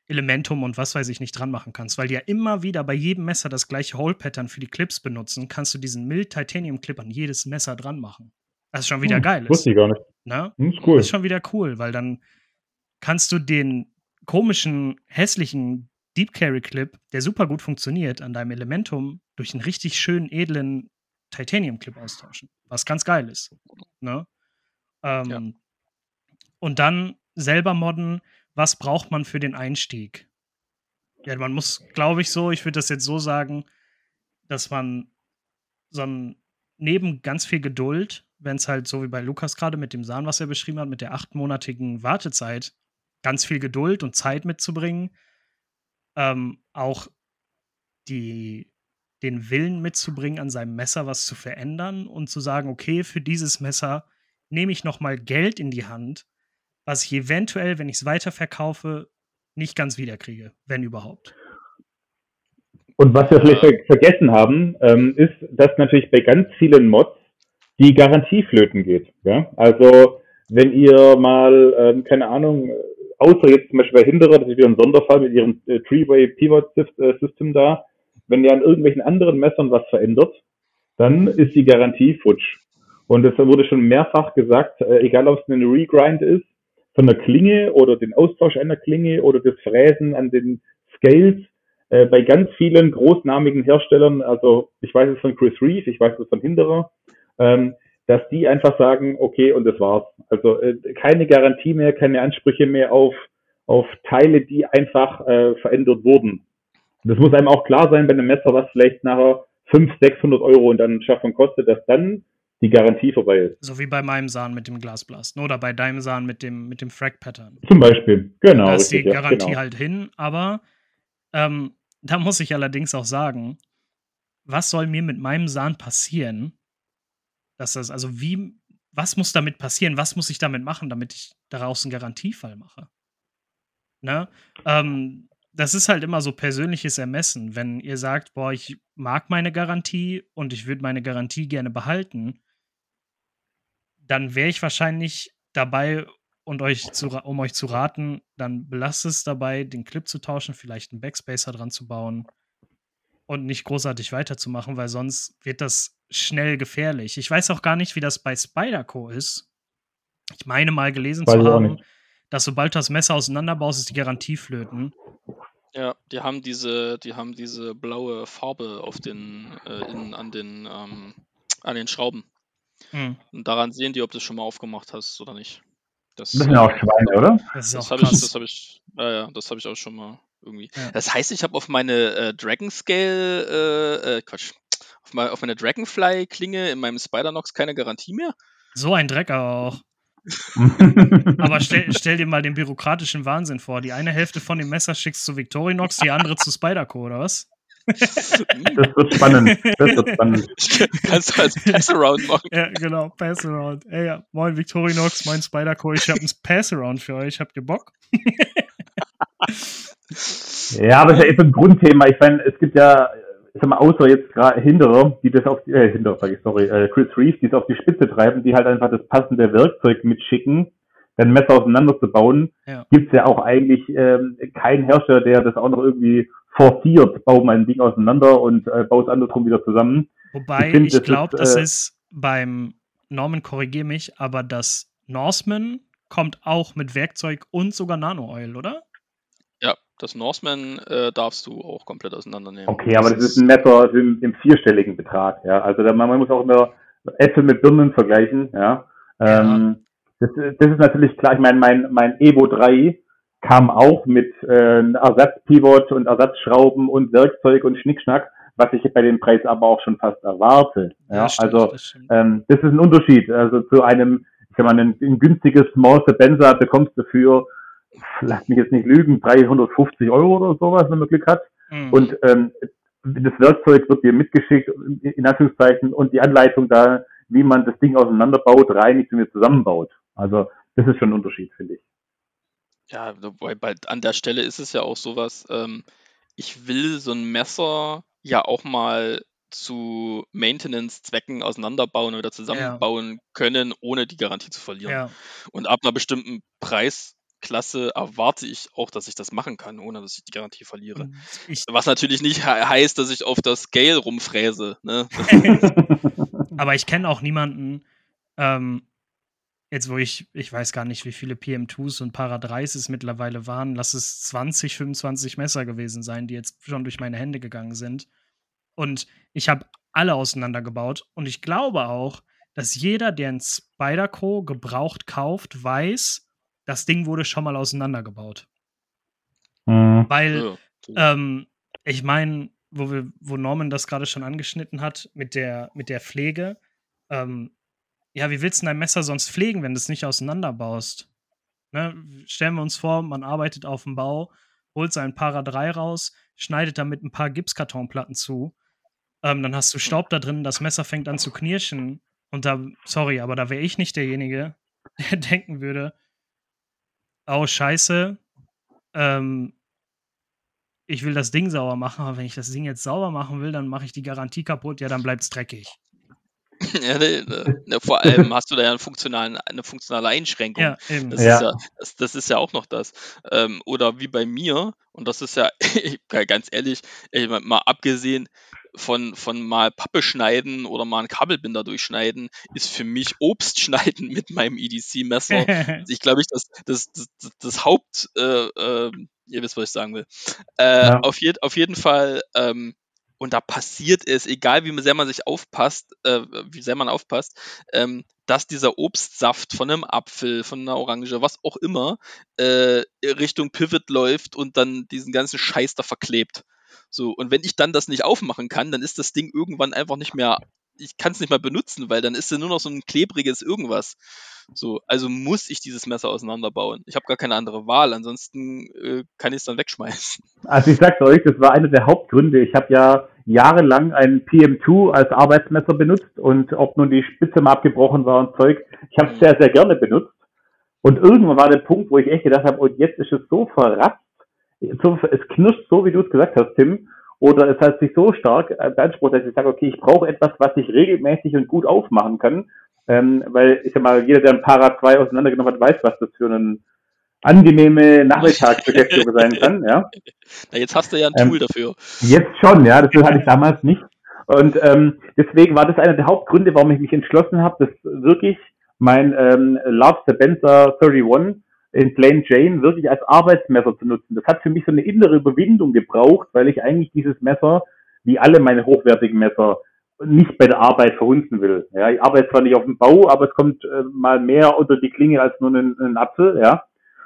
Elementum und was weiß ich nicht dran machen kannst, weil die ja immer wieder bei jedem Messer das gleiche Hole-Pattern für die Clips benutzen, kannst du diesen Mild Titanium Clip an jedes Messer dran machen. Das ist schon wieder hm, geil. Wusste ich gar nicht. Ne? Hm, ist cool. Das ist schon wieder cool, weil dann kannst du den komischen, hässlichen Deep Carry Clip, der super gut funktioniert, an deinem Elementum durch einen richtig schönen, edlen Titanium Clip austauschen. Was ganz geil ist. Ne? Ähm, ja. Und dann selber modden was braucht man für den Einstieg? Ja, man muss, glaube ich, so, ich würde das jetzt so sagen, dass man so ein, neben ganz viel Geduld, wenn es halt so wie bei Lukas gerade mit dem Sahn, was er beschrieben hat, mit der achtmonatigen Wartezeit, ganz viel Geduld und Zeit mitzubringen, ähm, auch die, den Willen mitzubringen, an seinem Messer was zu verändern und zu sagen, okay, für dieses Messer nehme ich noch mal Geld in die Hand was ich eventuell, wenn ich es weiterverkaufe, nicht ganz wiederkriege, wenn überhaupt. Und was wir vielleicht vergessen haben, ähm, ist, dass natürlich bei ganz vielen Mods die Garantie flöten geht. Ja? Also wenn ihr mal, ähm, keine Ahnung, außer jetzt zum Beispiel bei Hinderer, das ist wieder ein Sonderfall mit ihrem äh, Three-Way Pivot äh, System da, wenn ihr an irgendwelchen anderen Messern was verändert, dann ist die Garantie futsch. Und es wurde schon mehrfach gesagt, äh, egal ob es eine Regrind ist von der Klinge oder den Austausch einer Klinge oder das Fräsen an den Scales äh, bei ganz vielen großnamigen Herstellern, also ich weiß es von Chris Reeve, ich weiß es von Hinderer, ähm, dass die einfach sagen, okay, und das war's. Also äh, keine Garantie mehr, keine Ansprüche mehr auf, auf Teile, die einfach äh, verändert wurden. Das muss einem auch klar sein bei einem Messer, was vielleicht nachher 500, 600 Euro und dann Schaffung kostet, dass dann die Garantie vorbei ist. So wie bei meinem Sahn mit dem Glasblast oder bei deinem Sahn mit dem, mit dem Frag-Pattern. Zum Beispiel, genau. Da ist die Garantie ja, genau. halt hin, aber ähm, da muss ich allerdings auch sagen, was soll mir mit meinem Sahn passieren, dass das, also wie, was muss damit passieren, was muss ich damit machen, damit ich daraus einen Garantiefall mache? Ne? Ähm, das ist halt immer so persönliches Ermessen. Wenn ihr sagt, boah, ich mag meine Garantie und ich würde meine Garantie gerne behalten, dann wäre ich wahrscheinlich dabei und euch zu, um euch zu raten, dann belasst es dabei, den Clip zu tauschen, vielleicht einen Backspacer dran zu bauen und nicht großartig weiterzumachen, weil sonst wird das schnell gefährlich. Ich weiß auch gar nicht, wie das bei Spyderco ist. Ich meine mal gelesen weiß zu haben, dass sobald du das Messer auseinanderbaust, ist die Garantie flöten. Ja, die haben diese, die haben diese blaue Farbe auf den, äh, innen an den, ähm, an den Schrauben. Hm. Und daran sehen die, ob du es schon mal aufgemacht hast oder nicht. Das, Das sind ja auch Schweine, oder? Das ist das auch habe ich, das habe ich, ja, ja, das habe ich auch schon mal irgendwie. Ja. Das heißt, ich habe auf meine äh, Dragon Scale, äh, äh, Quatsch, auf, mein, auf meine Dragonfly-Klinge in meinem Spider-Nox keine Garantie mehr. So ein Drecker auch. Aber stell, stell dir mal den bürokratischen Wahnsinn vor. Die eine Hälfte von dem Messer schickst du Victorinox, die andere zu Spyderco, oder was? Das wird spannend. Das wird spannend. Kannst du als Pass-Around machen. Ja, genau, Pass-Around. Ey, ja, moin Victorinox, mein Spyderco, ich hab ein Pass-Around für euch. Habt ihr Bock? Ja, aber es ist ja eben ein Grundthema. Ich meine, es gibt ja, ich sag mal, außer jetzt gerade Hinderer, die das auf die, äh, Hinderer, sag ich, sorry, äh, Chris Reeves, die es auf die Spitze treiben, die halt einfach das passende Werkzeug mitschicken, ein Messer auseinanderzubauen, Ja. gibt's ja auch eigentlich ähm, keinen Hersteller, der das auch noch irgendwie forciert, bau mal ein Ding auseinander und äh, baut es andersrum wieder zusammen. Wobei, Ich find, ich das glaube, das äh, ist beim Norman, korrigier mich, aber das Norseman kommt auch mit Werkzeug und sogar Nano-Oil, oder? Ja, das Norseman äh, darfst du auch komplett auseinandernehmen. Okay, aber das ist ein Messer im, im vierstelligen Betrag, ja. Also da, man, man muss auch immer Äpfel mit Birnen vergleichen, ja. Ähm, das, das ist natürlich klar, ich meine, mein, mein Evo 3 kam auch mit äh, Ersatzpivot und Ersatzschrauben und Werkzeug und Schnickschnack, was ich bei dem Preis aber auch schon fast erwarte. Ja, stimmt, also das ähm, das ist ein Unterschied. Also zu einem, ich sag mal, ein, ein günstiges Small Benza bekommst du für, lass mich jetzt nicht lügen, 350 Euro oder sowas, wenn man Glück hat. Mhm. Und ähm, das Werkzeug wird dir mitgeschickt, in Anführungszeichen, und die Anleitung da, wie man das Ding auseinanderbaut, reinigt und wieder zusammenbaut. Also das ist schon ein Unterschied, finde ich. Ja, wobei bei, an der Stelle ist es ja auch sowas, ähm, ich will so ein Messer ja auch mal zu Maintenance-Zwecken auseinanderbauen oder zusammenbauen können, ohne die Garantie zu verlieren. ja. Und ab einer bestimmten Preisklasse erwarte ich auch, dass ich das machen kann, ohne dass ich die Garantie verliere. Und Ich, Was natürlich nicht he heißt, dass ich auf das Scale rumfräse. Ne? aber ich kenne auch niemanden, ähm, jetzt wo ich, ich weiß gar nicht, wie viele PM2s und Para 3s es mittlerweile waren, lass es 20, 25 Messer gewesen sein, die jetzt schon durch meine Hände gegangen sind. Und ich habe alle auseinandergebaut. Und ich glaube auch, dass jeder, der ein Spyderco gebraucht kauft, weiß, das Ding wurde schon mal auseinandergebaut. Hm. Weil Ja. ähm, ich meine, wo, wir, wo Norman das gerade schon angeschnitten hat, mit der, mit der Pflege. Ähm, ja, wie willst du dein Messer sonst pflegen, wenn du es nicht auseinanderbaust? Ne? Stellen wir uns vor, man arbeitet auf dem Bau, holt sein Para 3 raus, schneidet damit ein paar Gipskartonplatten zu. Ähm, dann hast du Staub da drin, das Messer fängt an zu knirschen. Und da, sorry, aber da wäre ich nicht derjenige, der denken würde, oh, scheiße, ähm, ich will das Ding sauber machen, aber wenn ich das Ding jetzt sauber machen will, dann mache ich die Garantie kaputt, ja, dann bleibt's dreckig. ja, ne, ne, ne, vor allem hast du da ja einen funktionalen, eine funktionale Einschränkung. Ja, eben. Das Ja. ist ja, das, das ist ja auch noch das. Ähm, oder wie bei mir, und das ist ja, ganz ehrlich, ey, mal, mal abgesehen von, von mal Pappe schneiden oder mal einen Kabelbinder durchschneiden, ist für mich Obst schneiden mit meinem EDC-Messer. ich glaube, ich das, das, das, das, das Haupt, äh, äh, ihr wisst, was ich sagen will. Äh, Ja. auf, jed, auf jeden Fall, ähm, und da passiert es, egal wie sehr man sich aufpasst, äh, wie sehr man aufpasst, ähm, dass dieser Obstsaft von einem Apfel, von einer Orange, was auch immer, äh, Richtung Pivot läuft und dann diesen ganzen Scheiß da verklebt. So, und wenn ich dann das nicht aufmachen kann, dann ist das Ding irgendwann einfach nicht mehr, ich kann es nicht mehr benutzen, weil dann ist es nur noch so ein klebriges irgendwas. So, also muss ich dieses Messer auseinanderbauen. Ich habe gar keine andere Wahl, ansonsten äh, kann ich es dann wegschmeißen. Also ich sag's euch, das war einer der Hauptgründe. Ich habe ja jahrelang ein PM2 als Arbeitsmesser benutzt und ob nun die Spitze mal abgebrochen war und Zeug, ich habe es sehr, sehr gerne benutzt. Und irgendwann war der Punkt, wo ich echt gedacht habe, und jetzt ist es so verratzt, es knirscht so, wie du es gesagt hast, Tim, oder es hat sich so stark äh, beansprucht, dass ich sage, okay, ich brauche etwas, was ich regelmäßig und gut aufmachen kann. Ähm, weil ich sag mal, jeder, der ein Para 2 auseinandergenommen hat, weiß, was das für eine angenehme Nachmittagsbeschäftigung sein kann, ja. Na, jetzt hast du ja ein Ähm, Tool dafür. Jetzt schon, ja, das hatte ich damals nicht. Und ähm, deswegen war das einer der Hauptgründe, warum ich mich entschlossen habe, das wirklich mein ähm, Love Sebenza 31 in Plain Jane wirklich als Arbeitsmesser zu nutzen. Das hat für mich so eine innere Überwindung gebraucht, weil ich eigentlich dieses Messer, wie alle meine hochwertigen Messer, nicht bei der Arbeit verhunzen will. Ja, ich arbeite zwar nicht auf dem Bau, aber es kommt äh, mal mehr unter die Klinge als nur ein, ein Apfel, ja.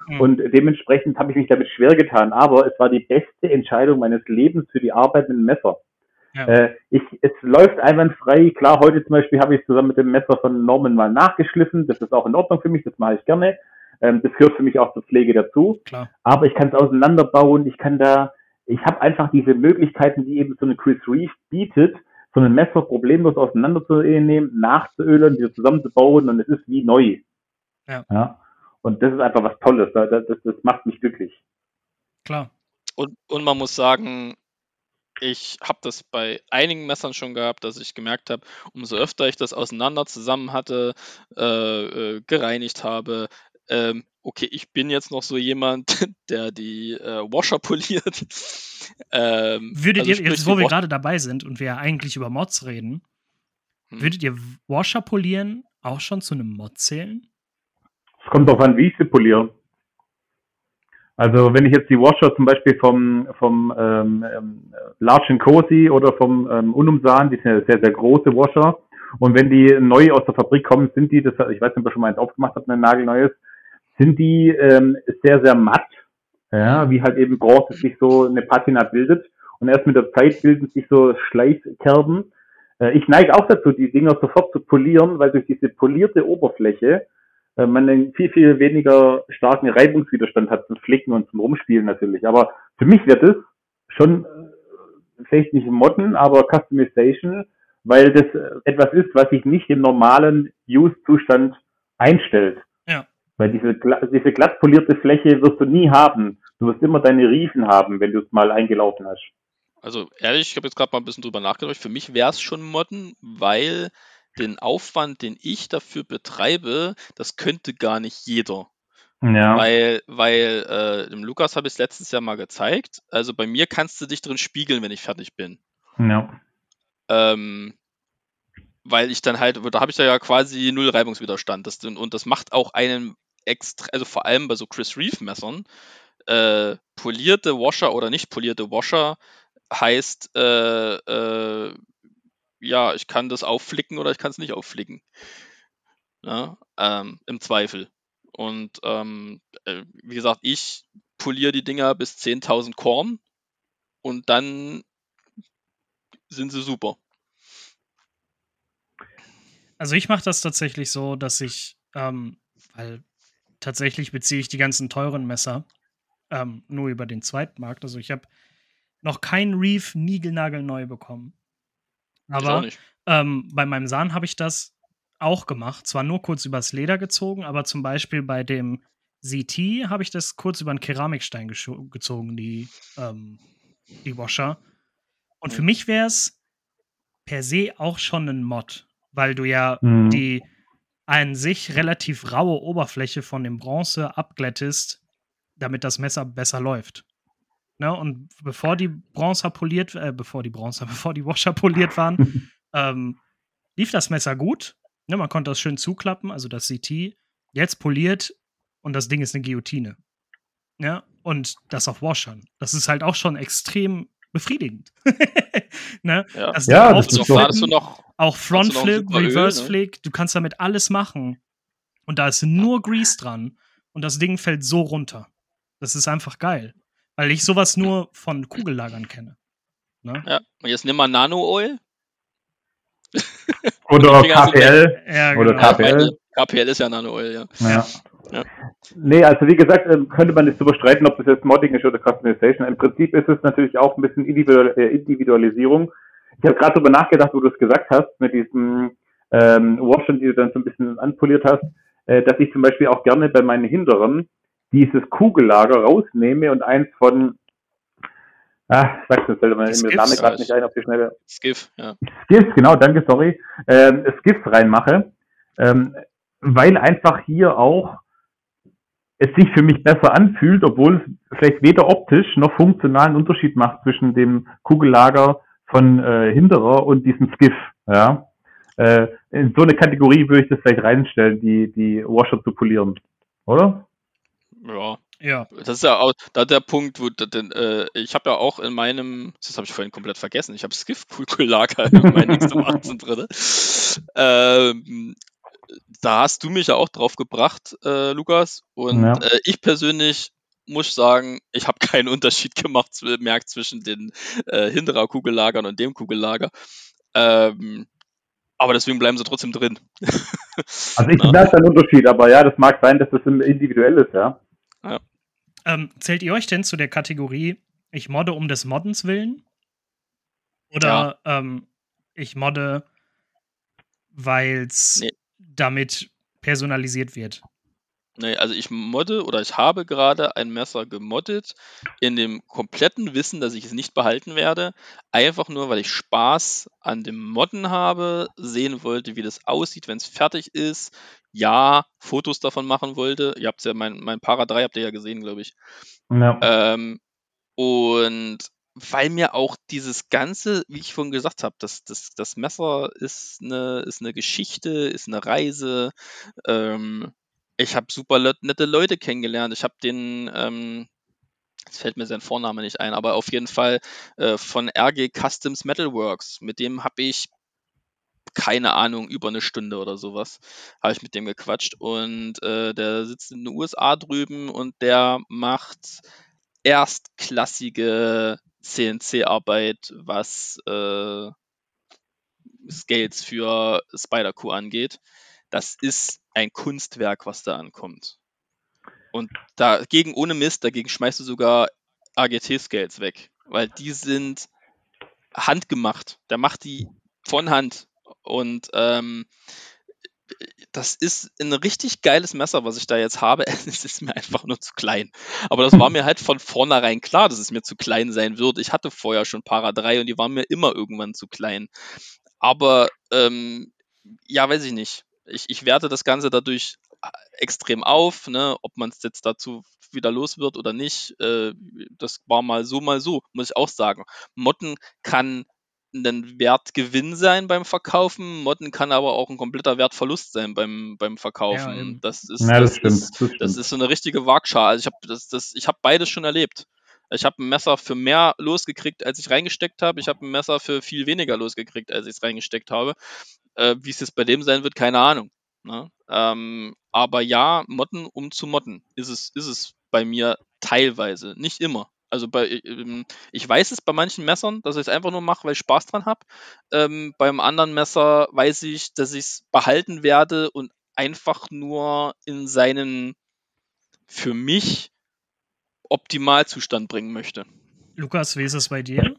Mhm. Und dementsprechend habe ich mich damit schwer getan. Aber es war die beste Entscheidung meines Lebens für die Arbeit mit dem Messer. Ja. Äh, ich, es läuft einwandfrei. Klar, heute zum Beispiel habe ich zusammen mit dem Messer von Norman mal nachgeschliffen. Das ist auch in Ordnung für mich, das mache ich gerne. Ähm, das gehört für mich auch zur Pflege dazu. Klar. Aber ich kann es auseinanderbauen. Ich kann da, ich habe einfach diese Möglichkeiten, die eben so eine Chris Reeve bietet, so ein Messer problemlos auseinanderzunehmen, nachzuölen, wieder zusammenzubauen und es ist wie neu. Ja. ja. Und das ist einfach was Tolles. Das, das, das macht mich glücklich. Klar. Und, und man muss sagen, ich habe das bei einigen Messern schon gehabt, dass ich gemerkt habe, umso öfter ich das auseinander zusammen hatte, äh, äh, gereinigt habe, ähm, okay, ich bin jetzt noch so jemand, der die äh, Washer poliert. ähm, würdet also ihr, jetzt wo wir gerade dabei sind und wir eigentlich über Mods reden, hm. würdet ihr Washer polieren auch schon zu einem Mod zählen? Es kommt darauf an, wie ich sie poliere. Also wenn ich jetzt die Washer zum Beispiel vom, vom ähm, ähm, Large Cosi oder vom ähm, Unumsan, die sind ja sehr, sehr große Washer, und wenn die neu aus der Fabrik kommen, sind die, das, ich weiß nicht, ob ihr schon mal eins aufgemacht habt, ein nagelneues, sind die ähm, sehr, sehr matt, ja, wie halt eben Bronze sich so eine Patina bildet. Und erst mit der Zeit bilden sich so Schleifkerben. Äh, ich neige auch dazu, die Dinger sofort zu polieren, weil durch diese polierte Oberfläche äh, man einen viel, viel weniger starken Reibungswiderstand hat zum Flicken und zum Rumspielen natürlich. Aber für mich wird es schon äh, vielleicht nicht Modden, aber Customization, weil das äh, etwas ist, was sich nicht im normalen Use-Zustand einstellt. Weil diese, diese glatt polierte Fläche wirst du nie haben. Du wirst immer deine Riefen haben, wenn du es mal eingelaufen hast. Also ehrlich, ich habe jetzt gerade mal ein bisschen drüber nachgedacht. Für mich wäre es schon Modden, weil den Aufwand, den ich dafür betreibe, das könnte gar nicht jeder. Ja. Weil, weil äh, dem Lukas habe ich es letztes Jahr mal gezeigt. Also bei mir kannst du dich drin spiegeln, wenn ich fertig bin. Ja. Ähm, weil ich dann halt, da habe ich da ja quasi null Reibungswiderstand. Das, und das macht auch einen extra, also vor allem bei so Chris Reeve Messern, äh, polierte Washer oder nicht polierte Washer heißt, äh, äh, ja, ich kann das aufflicken oder ich kann es nicht aufflicken. Ja, ähm, Im Zweifel. Und ähm, äh, wie gesagt, ich poliere die Dinger bis 10.000 Korn und dann sind sie super. Also ich mache das tatsächlich so, dass ich, ähm, weil tatsächlich beziehe ich die ganzen teuren Messer ähm, nur über den Zweitmarkt. Also ich habe noch kein Reef niegelnagelneu bekommen. Aber ähm, bei meinem Sahn habe ich das auch gemacht. Zwar nur kurz übers Leder gezogen, aber zum Beispiel bei dem CT habe ich das kurz über einen Keramikstein gezogen, die, ähm, die Washer. Und für mich wäre es per se auch schon ein Mod, weil du ja mhm. die an sich relativ raue Oberfläche von dem Bronze abglättest, damit das Messer besser läuft. Ne? Und bevor die Bronzer poliert, äh, bevor die Bronzer, bevor die Washer poliert waren, ähm, lief das Messer gut. Ne? Man konnte das schön zuklappen, also das CT. Jetzt poliert und das Ding ist eine Guillotine. Ja, und das auf Washern. Das ist halt auch schon extrem befriedigend. ne? Ja, das, ja, das ist doch, du noch, auch Frontflip, Reverse ne? Flick, du kannst damit alles machen. Und da ist nur Grease dran und das Ding fällt so runter. Das ist einfach geil. Weil ich sowas nur von Kugellagern kenne. Ne? Ja, und jetzt nimm mal Nano-Oil. Oder KPL. Ja, genau. Oder KPL. KPL ist ja Nano-Oil, ja. ja. Ja. Nee, also wie gesagt, ähm, könnte man nicht drüber streiten, ob das jetzt Modding ist oder Customization. Im Prinzip ist es natürlich auch ein bisschen äh, Individualisierung. Ich habe gerade darüber nachgedacht, wo du es gesagt hast, mit diesem ähm, Washen, die du dann so ein bisschen anpoliert hast, äh, dass ich zum Beispiel auch gerne bei meinen Hinteren dieses Kugellager rausnehme und eins von Ah, sagst du, fällt mir der Name gerade nicht ein auf die Schnelle. Skiff, ja. Skiff, genau, danke, sorry. Ähm, Skiff reinmache, ähm, weil einfach hier auch es sich für mich besser anfühlt, obwohl es vielleicht weder optisch noch funktionalen Unterschied macht zwischen dem Kugellager von äh, Hinterer und diesem Skiff. Ja? Äh, in so eine Kategorie würde ich das vielleicht reinstellen, die, die Washer zu polieren. Oder? Ja. Ja. Das ist ja auch da der Punkt, wo denn, äh, ich habe ja auch in meinem, das habe ich vorhin komplett vergessen, ich habe Skiff-Kulkulager in meinem nächsten 18 drin. Ähm, da hast du mich ja auch drauf gebracht, äh, Lukas. Und Ja. äh, ich persönlich muss sagen, ich habe keinen Unterschied gemacht, merkt zwischen den äh, Hinterer Kugellagern und dem Kugellager. Ähm, aber deswegen bleiben sie trotzdem drin. Also ich merke einen Unterschied, aber ja, das mag sein, dass das individuell ist, ja. Ähm, zählt ihr euch denn zu der Kategorie, ich modde um des Moddens willen? Oder ähm, ich modde, weil es Nee. Damit personalisiert wird? Nee, also ich modde oder ich habe gerade ein Messer gemoddet in dem kompletten Wissen, dass ich es nicht behalten werde. Einfach nur, weil ich Spaß an dem Modden habe, sehen wollte, wie das aussieht, wenn es fertig ist. Ja, Fotos davon machen wollte. Ihr habt ja, mein, mein Para 3 habt ihr ja gesehen, glaube ich. ja. Ähm, und weil mir auch dieses Ganze, wie ich vorhin gesagt habe, das, das, das Messer ist eine, ist eine Geschichte, ist eine Reise. Ähm, ich habe super nette Leute kennengelernt. Ich habe den, ähm, jetzt fällt mir sein Vorname nicht ein, aber auf jeden Fall äh, von RG Customs Metalworks. Mit dem habe ich keine Ahnung, über eine Stunde oder sowas, habe ich mit dem gequatscht. Und äh, der sitzt in den USA drüben und der macht erstklassige CNC-Arbeit, was äh, Scales für Spider-Q angeht. Das ist ein Kunstwerk, was da ankommt. Und dagegen, ohne Mist, dagegen schmeißt du sogar AGT-Scales weg, weil die sind handgemacht. Der macht die von Hand. Und ähm, das ist ein richtig geiles Messer, was ich da jetzt habe. Es ist mir einfach nur zu klein. Aber das war mir halt von vornherein klar, dass es mir zu klein sein wird. Ich hatte vorher schon Para 3 und die waren mir immer irgendwann zu klein. Aber ähm, ja, weiß ich nicht. Ich, ich werte das Ganze dadurch extrem auf, ne? ob man es jetzt dazu wieder los wird oder nicht. Äh, das war mal so, mal so, muss ich auch sagen. Motten kann ein Wertgewinn sein beim Verkaufen, Motten kann aber auch ein kompletter Wertverlust sein beim, beim Ja, Verkaufen. eben. das ist, ja, das, das stimmt. ist das ist so eine richtige Waagschale. Also ich habe das, das, ich habe beides schon erlebt. Ich habe ein Messer für mehr losgekriegt, als ich reingesteckt habe. Ich habe ein Messer für viel weniger losgekriegt, als ich es reingesteckt habe. Äh, Wie es jetzt bei dem sein wird, keine Ahnung. Ne? Ähm, aber ja, Motten um zu motten ist es, ist es bei mir teilweise, nicht immer. Also bei, ähm, ich weiß es bei manchen Messern, dass ich es einfach nur mache, weil ich Spaß dran habe. Ähm, beim anderen Messer weiß ich, dass ich es behalten werde und einfach nur in seinen für mich Optimalzustand bringen möchte. Lukas, wie ist es bei dir?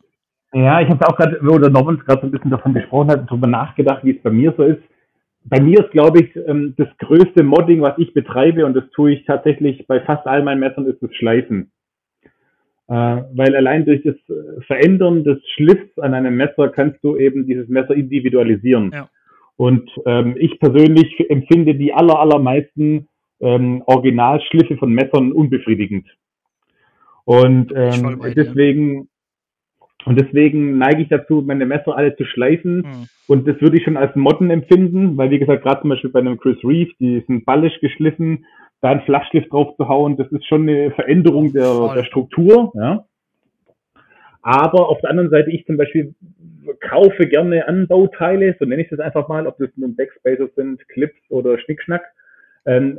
Ja, ich habe auch gerade, wo der Norman gerade so ein bisschen davon gesprochen hat, darüber nachgedacht, wie es bei mir so ist. Bei mir ist, glaube ich, ähm, das größte Modding, was ich betreibe, und das tue ich tatsächlich bei fast all meinen Messern, ist das Schleifen. Äh, weil allein durch das äh, Verändern des Schliffs an einem Messer kannst du eben dieses Messer individualisieren. Ja. Und ähm, ich persönlich empfinde die aller, allermeisten ähm, Originalschliffe von Messern unbefriedigend. Und ähm, deswegen und deswegen neige ich dazu, meine Messer alle zu schleifen. Hm. Und das würde ich schon als Modden empfinden, weil wie gesagt, gerade zum Beispiel bei einem Chris Reeve, die sind ballisch geschliffen, da einen Flachschliff drauf zu hauen, das ist schon eine Veränderung der, der Struktur. Ja. Aber auf der anderen Seite, ich zum Beispiel kaufe gerne Anbauteile, so nenne ich das einfach mal, ob das nun Backspacer sind, Clips oder Schnickschnack. Ähm,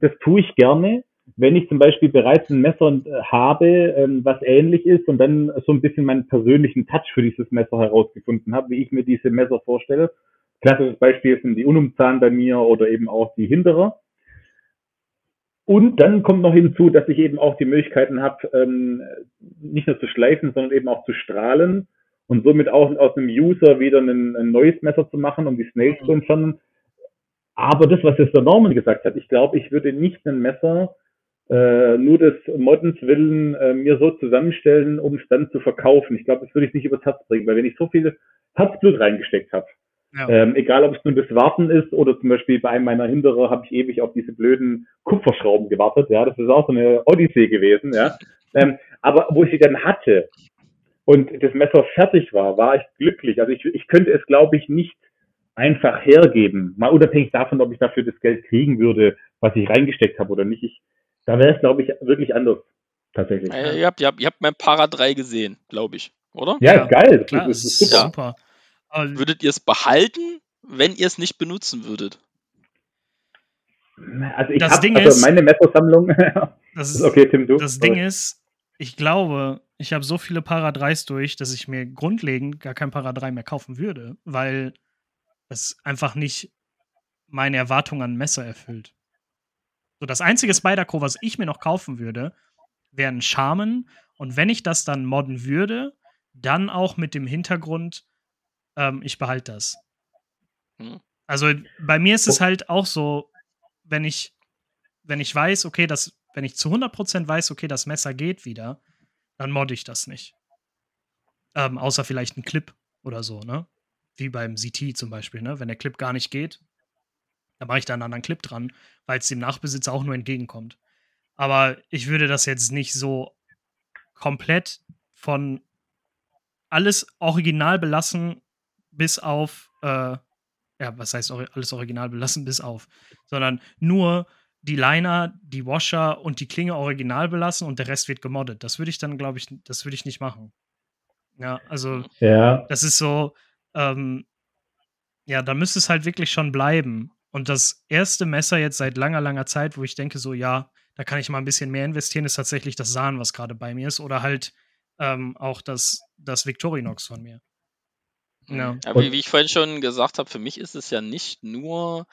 das tue ich gerne, wenn ich zum Beispiel bereits ein Messer äh, habe, ähm, was ähnlich ist und dann so ein bisschen meinen persönlichen Touch für dieses Messer herausgefunden habe, wie ich mir diese Messer vorstelle. Klassisches Beispiel sind die Unumzahn bei mir oder eben auch die Hinterer. Und dann kommt noch hinzu, dass ich eben auch die Möglichkeiten habe, ähm, nicht nur zu schleifen, sondern eben auch zu strahlen und somit auch aus einem User wieder ein, ein neues Messer zu machen, um die Snails Mhm. zu entfernen. Aber das, was jetzt der Norman gesagt hat, ich glaube, ich würde nicht ein Messer äh, nur des Moddens willen äh, mir so zusammenstellen, um es dann zu verkaufen. Ich glaube, das würde ich nicht übers Herz bringen, weil wenn ich so viel Herzblut reingesteckt habe, Ja. ähm, egal ob es nun das Warten ist oder zum Beispiel bei einem meiner Hinterer habe ich ewig auf diese blöden Kupferschrauben gewartet. Ja, das ist auch so eine Odyssee gewesen. Ja, ähm, aber wo ich sie dann hatte und das Messer fertig war, war ich glücklich. Also ich, ich könnte es, glaube ich, nicht einfach hergeben, mal unabhängig davon, ob ich dafür das Geld kriegen würde, was ich reingesteckt habe oder nicht. Ich Da wäre es, glaube ich, wirklich anders. Tatsächlich. Äh, ihr, habt, ihr, habt, ihr habt mein Para 3 gesehen, glaube ich, oder? Ja, Ja, ist geil. Klar, das das ist ist super. super. Aber Würdet ihr es behalten, wenn ihr es nicht benutzen würdet? Also ich Das habe Ding also ist- meine Messersammlung. das ist okay, Tim, du. das Ding ist, ich glaube, ich habe so viele Para 3s durch, dass ich mir grundlegend gar kein Para 3 mehr kaufen würde, weil es einfach nicht meine Erwartungen an Messer erfüllt. So, das einzige Spyderco, was ich mir noch kaufen würde, wären Charmen. Und wenn ich das dann modden würde, dann auch mit dem Hintergrund, ähm, ich behalte das. Hm. Also bei mir ist es Oh. halt auch so, wenn ich, wenn ich weiß, okay, das, wenn ich zu 100% weiß, okay, das Messer geht wieder, dann modde ich das nicht. Ähm, außer vielleicht ein Clip oder so, ne? Wie beim CT zum Beispiel, ne? Wenn der Clip gar nicht geht, dann mache ich da einen anderen Clip dran, weil es dem Nachbesitzer auch nur entgegenkommt. Aber ich würde das jetzt nicht so komplett von alles original belassen, bis auf, äh, ja, was heißt alles original belassen, bis auf, sondern nur die Liner, die Washer und die Klinge original belassen und der Rest wird gemoddet. Das würde ich dann, glaube ich, das würde ich nicht machen. Ja, also Ja, das ist so, ähm, ja, da müsste es halt wirklich schon bleiben. Und das erste Messer jetzt seit langer, langer Zeit, wo ich denke, so, ja, da kann ich mal ein bisschen mehr investieren, ist tatsächlich das Sahn, was gerade bei mir ist. Oder halt ähm, auch das, das Victorinox von mir. Ja. Aber wie, ich vorhin schon gesagt habe, für mich ist es ja nicht nur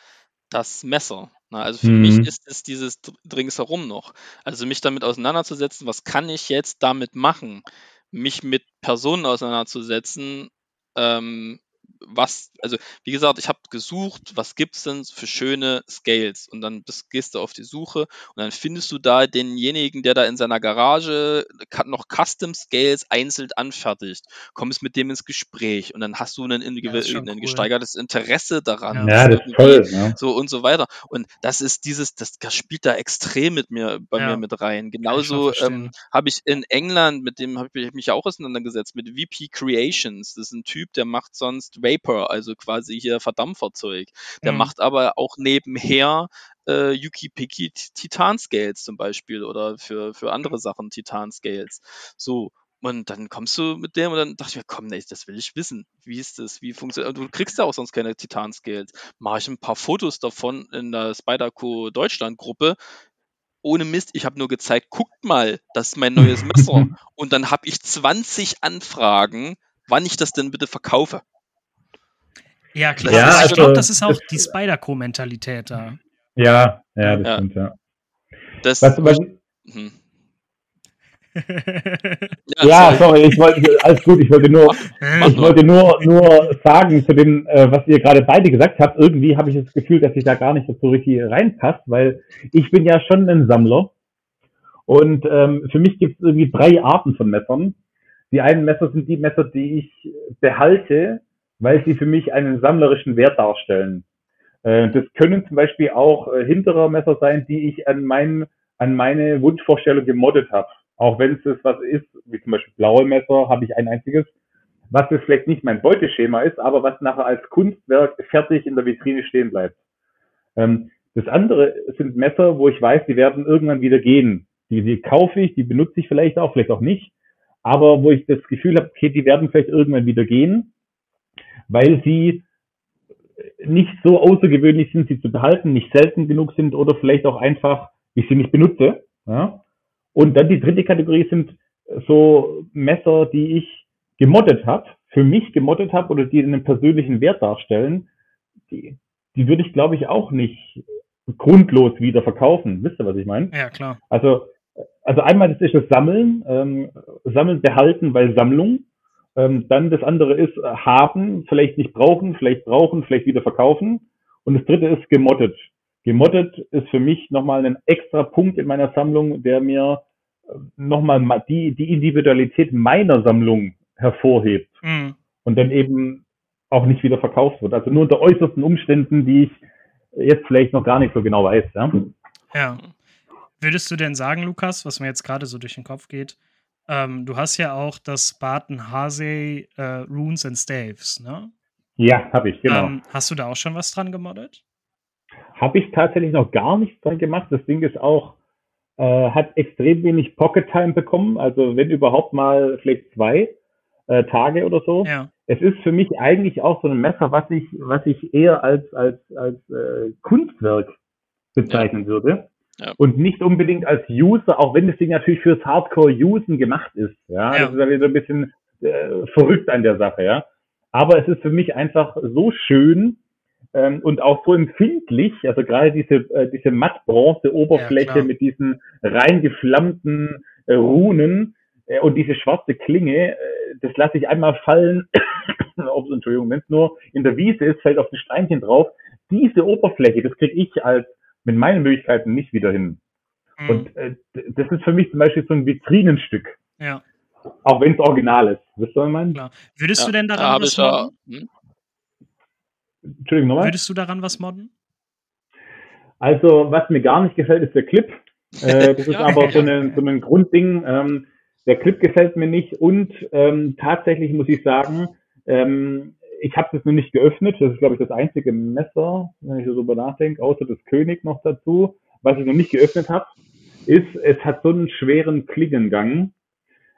das Messer. Ne? Also für Mhm. mich ist es dieses dr- ringsherum noch. Also mich damit auseinanderzusetzen, was kann ich jetzt damit machen? Mich mit Personen auseinanderzusetzen, ähm, was, also wie gesagt, ich habe gesucht, was gibt's denn für schöne Scales? Und dann bist, gehst du auf die Suche und dann findest du da denjenigen, der da in seiner Garage noch Custom Scales einzeln anfertigt, kommst mit dem ins Gespräch und dann hast du ein, ein, Ja, schon ein cool. gesteigertes Interesse daran. Ja. das ist toll. Ja. So und so weiter. Und das ist dieses, das, das spielt da extrem mit mir, bei Ja. mir mit rein. Genauso ähm, habe ich in England, mit dem habe ich mich auch auseinandergesetzt, mit VP Creations. Das ist ein Typ, der macht sonst Vapor, also quasi hier Verdampferzeug. Der Mhm. macht aber auch nebenher äh, Yuki Piki Titan Scales zum Beispiel oder für, für andere Sachen Titan Scales. So. Und dann kommst du mit dem und dann dachte ich mir, komm, nee, das will ich wissen. Wie ist das? Wie funktioniert Du kriegst ja auch sonst keine Titan Scales. Mache ich ein paar Fotos davon in der Spyderco Deutschland Gruppe. Ohne Mist, ich habe nur gezeigt, guckt mal, das ist mein neues Messer. Und dann habe ich 20 Anfragen, wann ich das denn bitte verkaufe. Ja, klar. Ja, ich also- glaube, das ist auch die Spider-Co-Mentalität da. Ja, ja, das Ja. stimmt, ja. Das, Was, was, hm. ja, sorry. sorry, ich wollte, alles gut, ich wollte nur, ich wollte nur, nur sagen zu dem, äh, was ihr gerade beide gesagt habt, irgendwie habe ich das Gefühl, dass ich da gar nicht so richtig reinpasst, weil ich bin ja schon ein Sammler und ähm, für mich gibt es irgendwie drei Arten von Messern. Die einen Messer sind die Messer, die ich behalte, weil sie für mich einen sammlerischen Wert darstellen. Äh, das können zum Beispiel auch äh, hinterer Messer sein, die ich an, mein, an meine Wunschvorstellung gemoddet habe. Auch wenn es was ist, wie zum Beispiel blaue Messer, habe ich ein einziges, was jetzt vielleicht nicht mein Beuteschema ist, aber was nachher als Kunstwerk fertig in der Vitrine stehen bleibt. Ähm, das andere sind Messer, wo ich weiß, die werden irgendwann wieder gehen. Die, die kaufe ich, die benutze ich vielleicht auch, vielleicht auch nicht, aber wo ich das Gefühl habe, okay, die werden vielleicht irgendwann wieder gehen, weil sie nicht so außergewöhnlich sind, sie zu behalten, nicht selten genug sind oder vielleicht auch einfach, ich sie nicht benutze. Ja? Und dann die dritte Kategorie sind so Messer, die ich gemoddet habe, für mich gemoddet habe oder die einen persönlichen Wert darstellen, die, die würde ich, glaube ich, auch nicht grundlos wieder verkaufen. Wisst ihr, was ich meine? ja, klar. Also, also einmal das ist das Sammeln, ähm, Sammeln, behalten, weil Sammlung. Ähm, dann das andere ist äh, haben, vielleicht nicht brauchen, vielleicht brauchen, vielleicht wieder verkaufen. Und das dritte ist gemoddet. Gemoddet ist für mich nochmal ein extra Punkt in meiner Sammlung, der mir äh, nochmal ma- die, die Individualität meiner Sammlung hervorhebt Mhm. und dann eben auch nicht wieder verkauft wird. Also nur unter äußersten Umständen, die ich jetzt vielleicht noch gar nicht so genau weiß. Ja? Ja. Würdest du denn sagen, Lukas, was mir jetzt gerade so durch den Kopf geht, ähm, du hast ja auch das Barton Hasey äh, Runes and Staves, ne? Ja, habe ich, genau. Ähm, hast du da auch schon was dran gemoddet? Habe ich tatsächlich noch gar nichts dran gemacht. Das Ding ist auch, äh, hat extrem wenig Pocket Time bekommen, also wenn überhaupt mal vielleicht zwei äh, Tage oder so. Ja. Es ist für mich eigentlich auch so ein Messer, was ich, was ich eher als, als, als äh, Kunstwerk bezeichnen würde. Ja. Und nicht unbedingt als User, auch wenn das Ding natürlich fürs Hardcore-Usen gemacht ist. Ja, Ja. das ist ja wieder ein bisschen äh, verrückt an der Sache, ja. Aber es ist für mich einfach so schön ähm, und auch so empfindlich, also gerade diese, äh, diese matt-bronze-Oberfläche Ja, mit diesen rein geflammten äh, Runen äh, und diese schwarze Klinge, äh, das lasse ich einmal fallen, Ups, Entschuldigung, wenn es nur in der Wiese ist, fällt auf ein Steinchen drauf. Diese Oberfläche, das kriege ich als mit meinen Möglichkeiten nicht wieder hin. Mhm. Und äh, das ist für mich zum Beispiel so ein Vitrinenstück, ja, auch wenn es original ist. Wisst ihr, was klar. Würdest Ja, du denn da daran habe was ich ja. modden? Hm? Entschuldigung, nochmal. Würdest du daran was modden? Also, was mir gar nicht gefällt, ist der Clip. Äh, das ist Ja, aber so, eine, so ein Grundding. Ähm, der Clip gefällt mir nicht und ähm, tatsächlich muss ich sagen, ähm, ich habe das noch nicht geöffnet. Das ist, glaube ich, das einzige Messer, wenn ich so drüber nachdenke, außer das König noch dazu, was ich noch nicht geöffnet habe, ist, es hat so einen schweren Klingengang,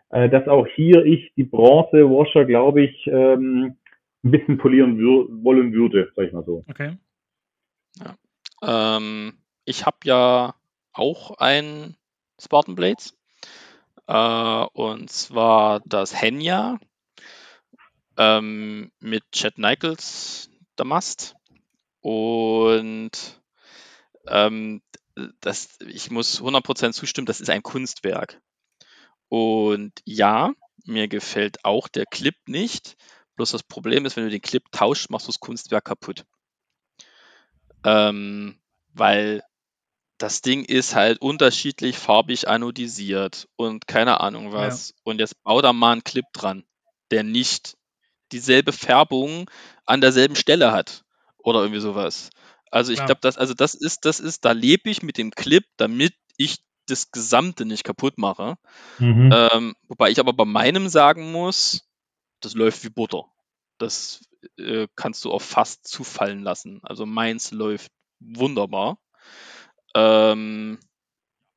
äh, dass auch hier ich die Bronze-Washer, glaube ich, ähm, ein bisschen polieren wür wollen würde, sag ich mal so. Okay. Ähm, ich habe ja auch ein Spartan Blades. Äh, und zwar das Henya ähm, mit Chad Nichols Damast. Und ähm, das, ich muss 100% zustimmen, das ist ein Kunstwerk. Und ja, mir gefällt auch der Clip nicht. Bloß das Problem ist, wenn du den Clip tauschst, machst du das Kunstwerk kaputt. Ähm, weil das Ding ist halt unterschiedlich farbig anodisiert und keine Ahnung was. Und jetzt bau da mal einen Clip dran, der nicht dieselbe Färbung an derselben Stelle hat oder irgendwie sowas. Also ich Klar. glaube, das, also das ist, das ist, da lebe ich mit dem Clip, damit ich das Gesamte nicht kaputt mache. Mhm. Ähm, wobei ich aber bei meinem sagen muss, das läuft wie Butter. Das äh, kannst du auf fast zufallen lassen. Also meins läuft wunderbar. Ähm,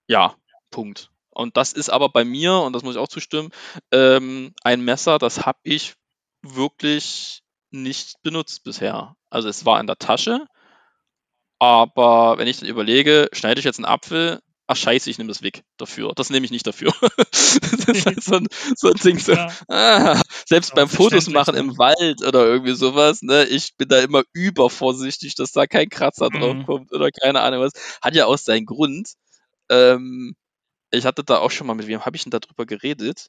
ja, Punkt. Und das ist aber bei mir, und das muss ich auch zustimmen, ähm, ein Messer, das habe ich wirklich nicht benutzt bisher. Also es war in der Tasche, aber wenn ich dann überlege, schneide ich jetzt einen Apfel, ach scheiße, ich nehme das weg dafür. Das nehme ich nicht dafür. das ist halt so ein, so ein Ding, so, Ja. ah, selbst Auch beim Fotos machen im Wald oder irgendwie sowas, ne, ich bin da immer übervorsichtig, dass da kein Kratzer Mhm. drauf kommt oder keine Ahnung was. Hat ja auch seinen Grund. Ähm, ich hatte da auch schon mal, mit wem habe ich denn darüber geredet?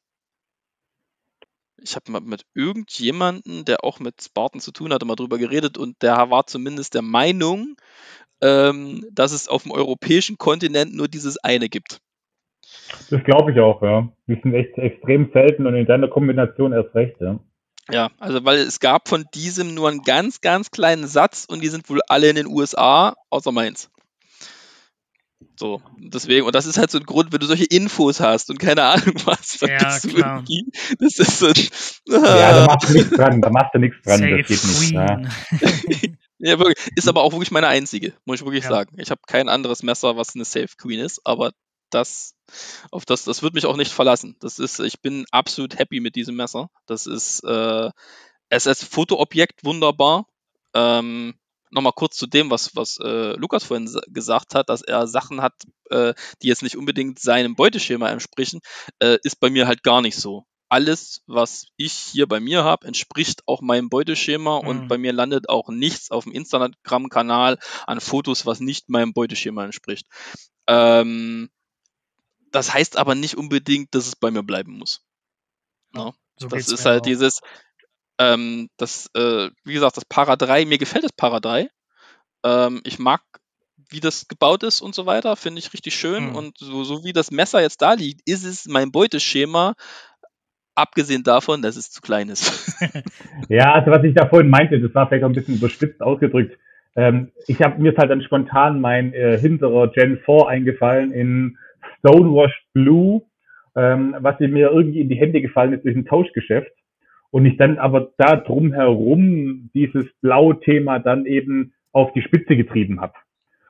Ich habe mal mit irgendjemanden, der auch mit Spartan zu tun hatte, mal drüber geredet und der war zumindest der Meinung, ähm, dass es auf dem europäischen Kontinent nur dieses eine gibt. Das glaube ich auch, ja. Die sind echt extrem selten und in deiner Kombination erst recht, ja. Ja, also weil es gab von diesem nur einen ganz, ganz kleinen Satz und die sind wohl alle in den USA, außer meins. So, deswegen, und das ist halt so ein Grund, wenn du solche Infos hast und keine Ahnung was, dann Ja, bist du klar. irgendwie, das ist so, Ja, da machst du nichts dran, da machst du nichts dran, Safe das geht nicht. Ja. Wirklich. Ist aber auch wirklich meine einzige, muss ich wirklich Ja. sagen. Ich habe kein anderes Messer, was eine Safe Queen ist, aber das, auf das, das wird mich auch nicht verlassen. Das ist, ich bin absolut happy mit diesem Messer. Das ist, äh, es ist als Fotoobjekt wunderbar. Ähm, Nochmal kurz zu dem, was, was äh, Lukas vorhin sa- gesagt hat, dass er Sachen hat, äh, die jetzt nicht unbedingt seinem Beuteschema entsprechen, äh, ist bei mir halt gar nicht so. Alles, was ich hier bei mir habe, entspricht auch meinem Beuteschema und Mhm. bei mir landet auch nichts auf dem Instagram-Kanal an Fotos, was nicht meinem Beuteschema entspricht. Ähm, das heißt aber nicht unbedingt, dass es bei mir bleiben muss. Ja, So das ist halt auch. dieses, ähm, das, äh, wie gesagt, das Para 3, mir gefällt das Para 3. Ähm, ich mag, wie das gebaut ist und so weiter, finde ich richtig schön. Mhm. Und so, so wie das Messer jetzt da liegt, ist es mein Beuteschema, abgesehen davon, dass es zu klein ist. Ja, also was ich da vorhin meinte, das war vielleicht auch ein bisschen überspitzt ausgedrückt. Ähm, ich habe mir ist halt dann spontan mein äh, hinterer Gen 4 eingefallen in Stonewashed Blue, ähm, was mir irgendwie in die Hände gefallen ist durch ein Tauschgeschäft. Und ich dann aber da drumherum dieses Blau-Thema dann eben auf die Spitze getrieben habe.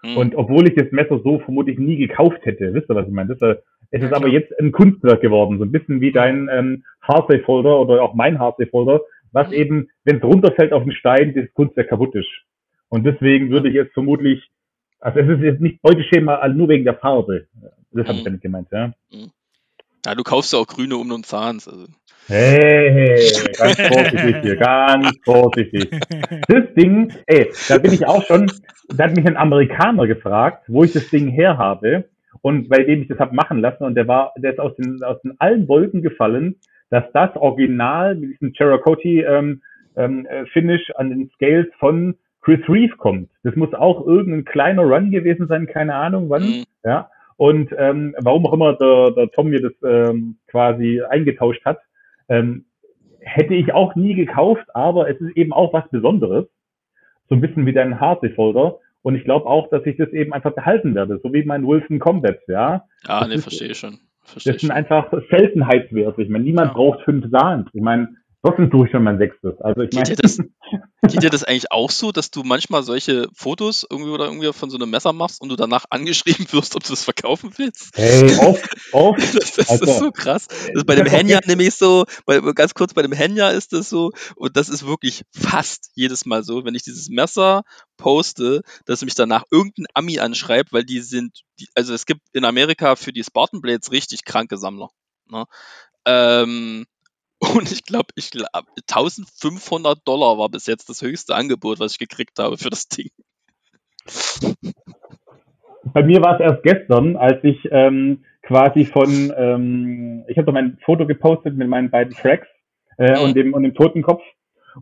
Hm. Und obwohl ich das Messer so vermutlich nie gekauft hätte, wisst ihr, was ich meine? Das, äh, es ist aber jetzt ein Kunstwerk geworden, so ein bisschen wie dein ähm, Hardsafe-Folder oder auch mein Hardsafe-Folder, was Mhm. eben, wenn es runterfällt auf den Stein, dieses Kunstwerk kaputt ist. Und deswegen würde ich jetzt vermutlich, also es ist jetzt nicht Beuteschema also nur wegen der Farbe. Das habe ich Mhm. damit gemeint, ja. Ja, du kaufst ja auch grüne um und Zahns. Also. Hey, hey, ganz vorsichtig hier, ganz vorsichtig. Das Ding, ey, da bin ich auch schon, da hat mich ein Amerikaner gefragt, wo ich das Ding her habe und bei dem ich das habe machen lassen und der war, der ist aus den, aus den allen Wolken gefallen, dass das Original mit diesem Cherokee ähm, ähm, äh, Finish an den Scales von Chris Reeve kommt. Das muss auch irgendein kleiner Run gewesen sein, keine Ahnung wann, Mhm. ja. Und ähm, warum auch immer der, der Tom mir das ähm, quasi eingetauscht hat, ähm, hätte ich auch nie gekauft, aber es ist eben auch was Besonderes. So ein bisschen wie dein Hardware-Folder. Und ich glaube auch, dass ich das eben einfach behalten werde, so wie mein Wilson Combat, ja. Ja, Das ne, verstehe ich schon. Verstehe Das sind einfach Seltenheitswerte. Ich meine, niemand Ja. braucht fünf Sahns. Ich meine, trotzdem tue ich schon mein sechstes. Also ich Geht dir, meine, das, geht dir das eigentlich auch so, dass du manchmal solche Fotos irgendwie oder irgendwie von so einem Messer machst und du danach angeschrieben wirst, ob du es verkaufen willst? hey, oft, oft. Das, das Also, ist so krass. Das ist bei dem Henya nämlich so, bei, ganz kurz bei dem Henya ist das so, und das ist wirklich fast jedes Mal so, wenn ich dieses Messer poste, dass mich danach irgendein Ami anschreibt, weil die sind, die, also es gibt in Amerika für die Spartan Blades richtig kranke Sammler. Ne? Ähm, und ich glaube, ich glaub, 1500 Dollar war bis jetzt das höchste Angebot, was ich gekriegt habe für das Ding. Bei mir war es erst gestern, als ich ähm, quasi von, ähm, ich habe doch mein Foto gepostet mit meinen beiden Tracks äh, Mhm. und dem und dem Totenkopf.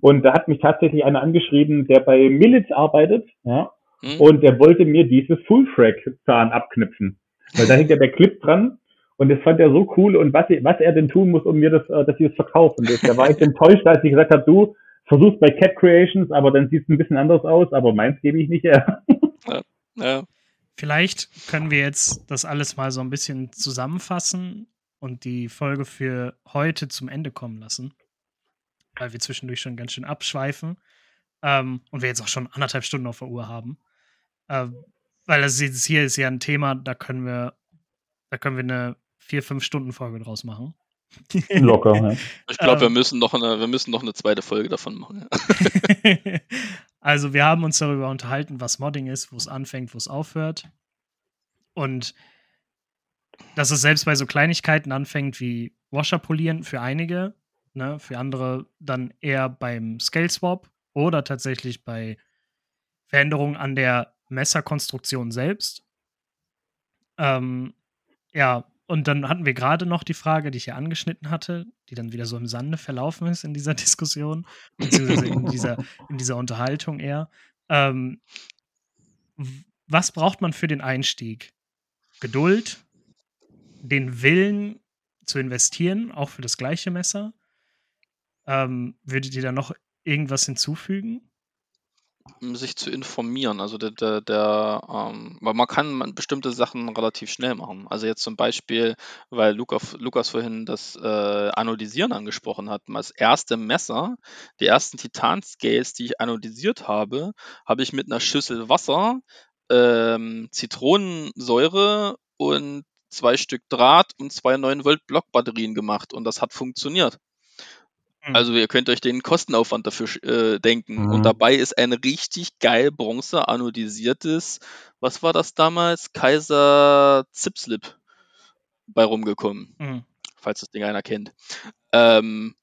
Und da hat mich tatsächlich einer angeschrieben, der bei Millits arbeitet, ja, Hm? und der wollte mir dieses Full-Frack-Zahn abknüpfen. Weil da hängt ja der Clip dran und das fand er so cool und was, was er denn tun muss, um mir das, äh, dass ich das verkaufe. Und das, da war ich enttäuscht, als ich gesagt habe, du versuchst bei Cat Creations, aber dann sieht es ein bisschen anders aus, aber meins gebe ich nicht her. Ja. Vielleicht können wir jetzt das alles mal so ein bisschen zusammenfassen und die Folge für heute zum Ende kommen lassen. Weil wir zwischendurch schon ganz schön abschweifen. Ähm, und wir jetzt auch schon anderthalb Stunden auf der Uhr haben. Ähm, weil das jetzt hier ist ja ein Thema, da können wir, da können wir eine vier, fünf Stunden Folge draus machen. Locker. Ja. Ich glaube, wir Ähm. müssen noch eine, wir müssen noch eine zweite Folge davon machen. Also wir haben uns darüber unterhalten, was Modding ist, wo es anfängt, wo es aufhört. Und dass es selbst bei so Kleinigkeiten anfängt wie Washer polieren für einige, ne, für andere dann eher beim Scale Swap oder tatsächlich bei Veränderungen an der Messerkonstruktion selbst. Ähm, ja, und dann hatten wir gerade noch die Frage, die ich ja angeschnitten hatte, die dann wieder so im Sande verlaufen ist in dieser Diskussion, beziehungsweise in dieser, in dieser Unterhaltung eher. Ähm, was braucht man für den Einstieg? Geduld, den Willen zu investieren, auch für das gleiche Messer. Ähm, würdet ihr da noch irgendwas hinzufügen? Um sich zu informieren. Also der, der, der ähm, weil man kann bestimmte Sachen relativ schnell machen. Also jetzt zum Beispiel, weil Lukas, Lukas vorhin das äh, Anodisieren angesprochen hat. Das erste Messer, die ersten Titan-Scales, die ich anodisiert habe, habe ich mit einer Schüssel Wasser, ähm, Zitronensäure und zwei Stück Draht und zwei 9 Volt Blockbatterien gemacht und das hat funktioniert. Hm. Also ihr könnt euch den Kostenaufwand dafür äh, denken. Mhm. Und dabei ist ein richtig geil bronze anodisiertes, was war das damals? Kaiser Zipslip bei rumgekommen, Mhm. falls das Ding einer kennt. Ähm,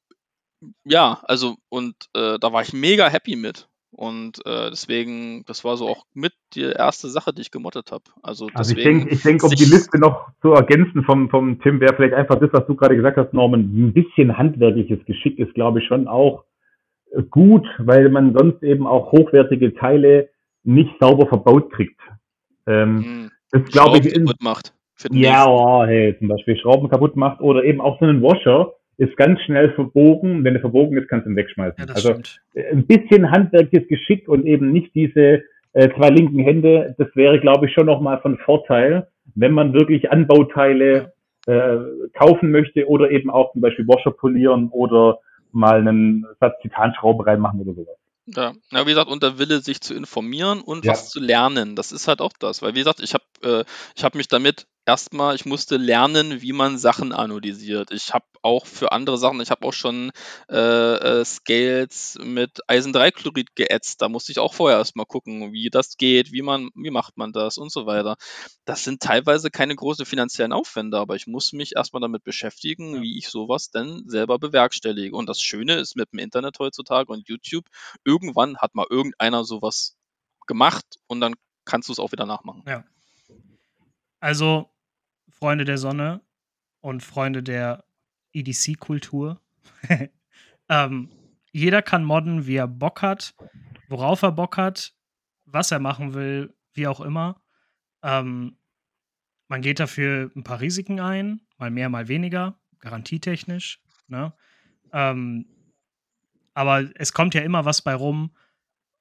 ja, also und äh, da war ich mega happy mit. Und äh, deswegen, das war so auch mit die erste Sache, die ich gemottet habe. Also, Also ich denke, ich denk, um die Liste noch zu ergänzen vom, vom Tim, wäre vielleicht einfach das, was du gerade gesagt hast, Norman, ein bisschen handwerkliches Geschick ist, glaube ich, schon auch gut, weil man sonst eben auch hochwertige Teile nicht sauber verbaut kriegt. Ähm, mh, das glaube ich, kaputt macht. Ja, oh, hey, zum Beispiel Schrauben kaputt macht oder eben auch so einen Washer ist ganz schnell verbogen. Wenn er verbogen ist, kannst du ihn wegschmeißen. Ja, also stimmt. ein bisschen handwerkliches Geschick und eben nicht diese äh, zwei linken Hände, das wäre, glaube ich, schon nochmal von Vorteil, wenn man wirklich Anbauteile äh, kaufen möchte oder eben auch zum Beispiel Washer polieren oder mal einen Satz Titanschrauben reinmachen oder sowas. Ja, ja, wie gesagt, und der Wille, sich zu informieren und Ja. was zu lernen. Das ist halt auch das. Weil, wie gesagt, ich habe äh, ich hab mich damit erstmal, ich musste lernen, wie man Sachen analysiert. Ich habe auch für andere Sachen, ich habe auch schon äh, äh, Scales mit Eisen-3-Chlorid geätzt. Da musste ich auch vorher erstmal gucken, wie das geht, wie man, wie macht man das und so weiter. Das sind teilweise keine großen finanziellen Aufwände, aber ich muss mich erstmal damit beschäftigen, wie ich sowas denn selber bewerkstellige. Und das Schöne ist mit dem Internet heutzutage und YouTube, irgendwann hat mal irgendeiner sowas gemacht und dann kannst du es auch wieder nachmachen. Ja. Also, Freunde der Sonne und Freunde der EDC-Kultur. ähm, jeder kann modden, wie er Bock hat, worauf er Bock hat, was er machen will, wie auch immer. Ähm, man geht dafür ein paar Risiken ein, mal mehr, mal weniger, garantietechnisch. Ne? Ähm, aber es kommt ja immer was bei rum,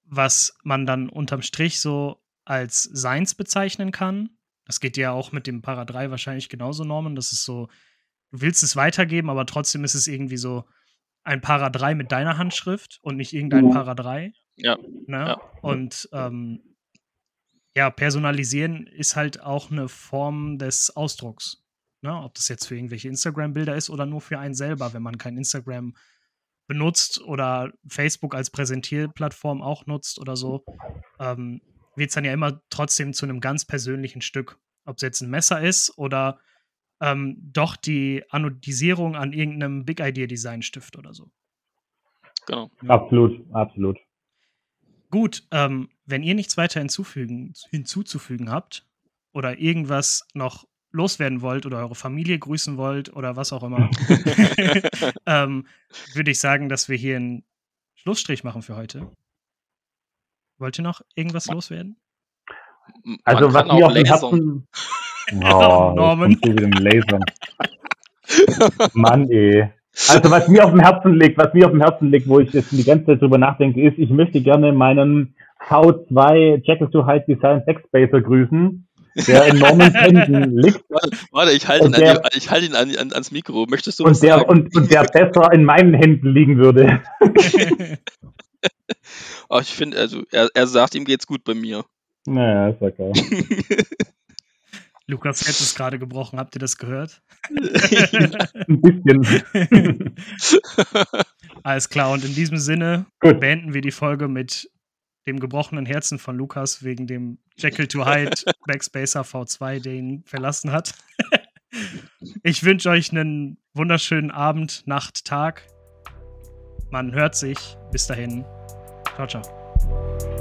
was man dann unterm Strich so als Seins bezeichnen kann. Das geht ja auch mit dem Para 3 wahrscheinlich genauso, Norman. Das ist so, du willst es weitergeben, aber trotzdem ist es irgendwie so ein Para 3 mit deiner Handschrift und nicht irgendein Mhm. Para 3. Ja, Ne? Ja. Und ähm, ja, personalisieren ist halt auch eine Form des Ausdrucks. Ne? Ob das jetzt für irgendwelche Instagram-Bilder ist oder nur für einen selber, wenn man kein Instagram benutzt oder Facebook als Präsentierplattform auch nutzt oder so, ähm, wird es dann ja immer trotzdem zu einem ganz persönlichen Stück. Ob es jetzt ein Messer ist oder ähm, doch die Anodisierung an irgendeinem Big Idea Design Stift oder so. genau. Absolut, absolut. Gut, ähm, wenn ihr nichts weiter hinzufügen, hinzuzufügen habt oder irgendwas noch loswerden wollt oder eure Familie grüßen wollt oder was auch immer, ähm, würde ich sagen, dass wir hier einen Schlussstrich machen für heute. Wollt ihr noch irgendwas loswerden? Also man was kann auch mir auf dem lasern. Herzen. Oh, Norman. Mann, ey. Also was mir auf dem Herzen liegt, was mir auf dem Herzen liegt, wo ich jetzt die ganze Zeit drüber nachdenke, ist, ich möchte gerne meinen V2 Jackal to Hide Design Backspacer grüßen, der in Normans Händen liegt Warte, ich halte ihn, an der- die, ich halte ihn an, an, ans Mikro. Möchtest du was und der, sagen? und, und der besser in meinen Händen liegen würde. Oh, ich finde, also er, er sagt, ihm geht's gut bei mir. Naja, ist ja klar. Lukas Fett ist gerade gebrochen, habt ihr das gehört? Ein bisschen. Alles klar, und in diesem Sinne Gut. beenden wir die Folge mit dem gebrochenen Herzen von Lukas wegen dem Jekyll to Hyde Backspacer V2, den ihn verlassen hat. ich wünsche euch einen wunderschönen Abend, Nacht, Tag. Man hört sich. Bis dahin. Ciao, ciao.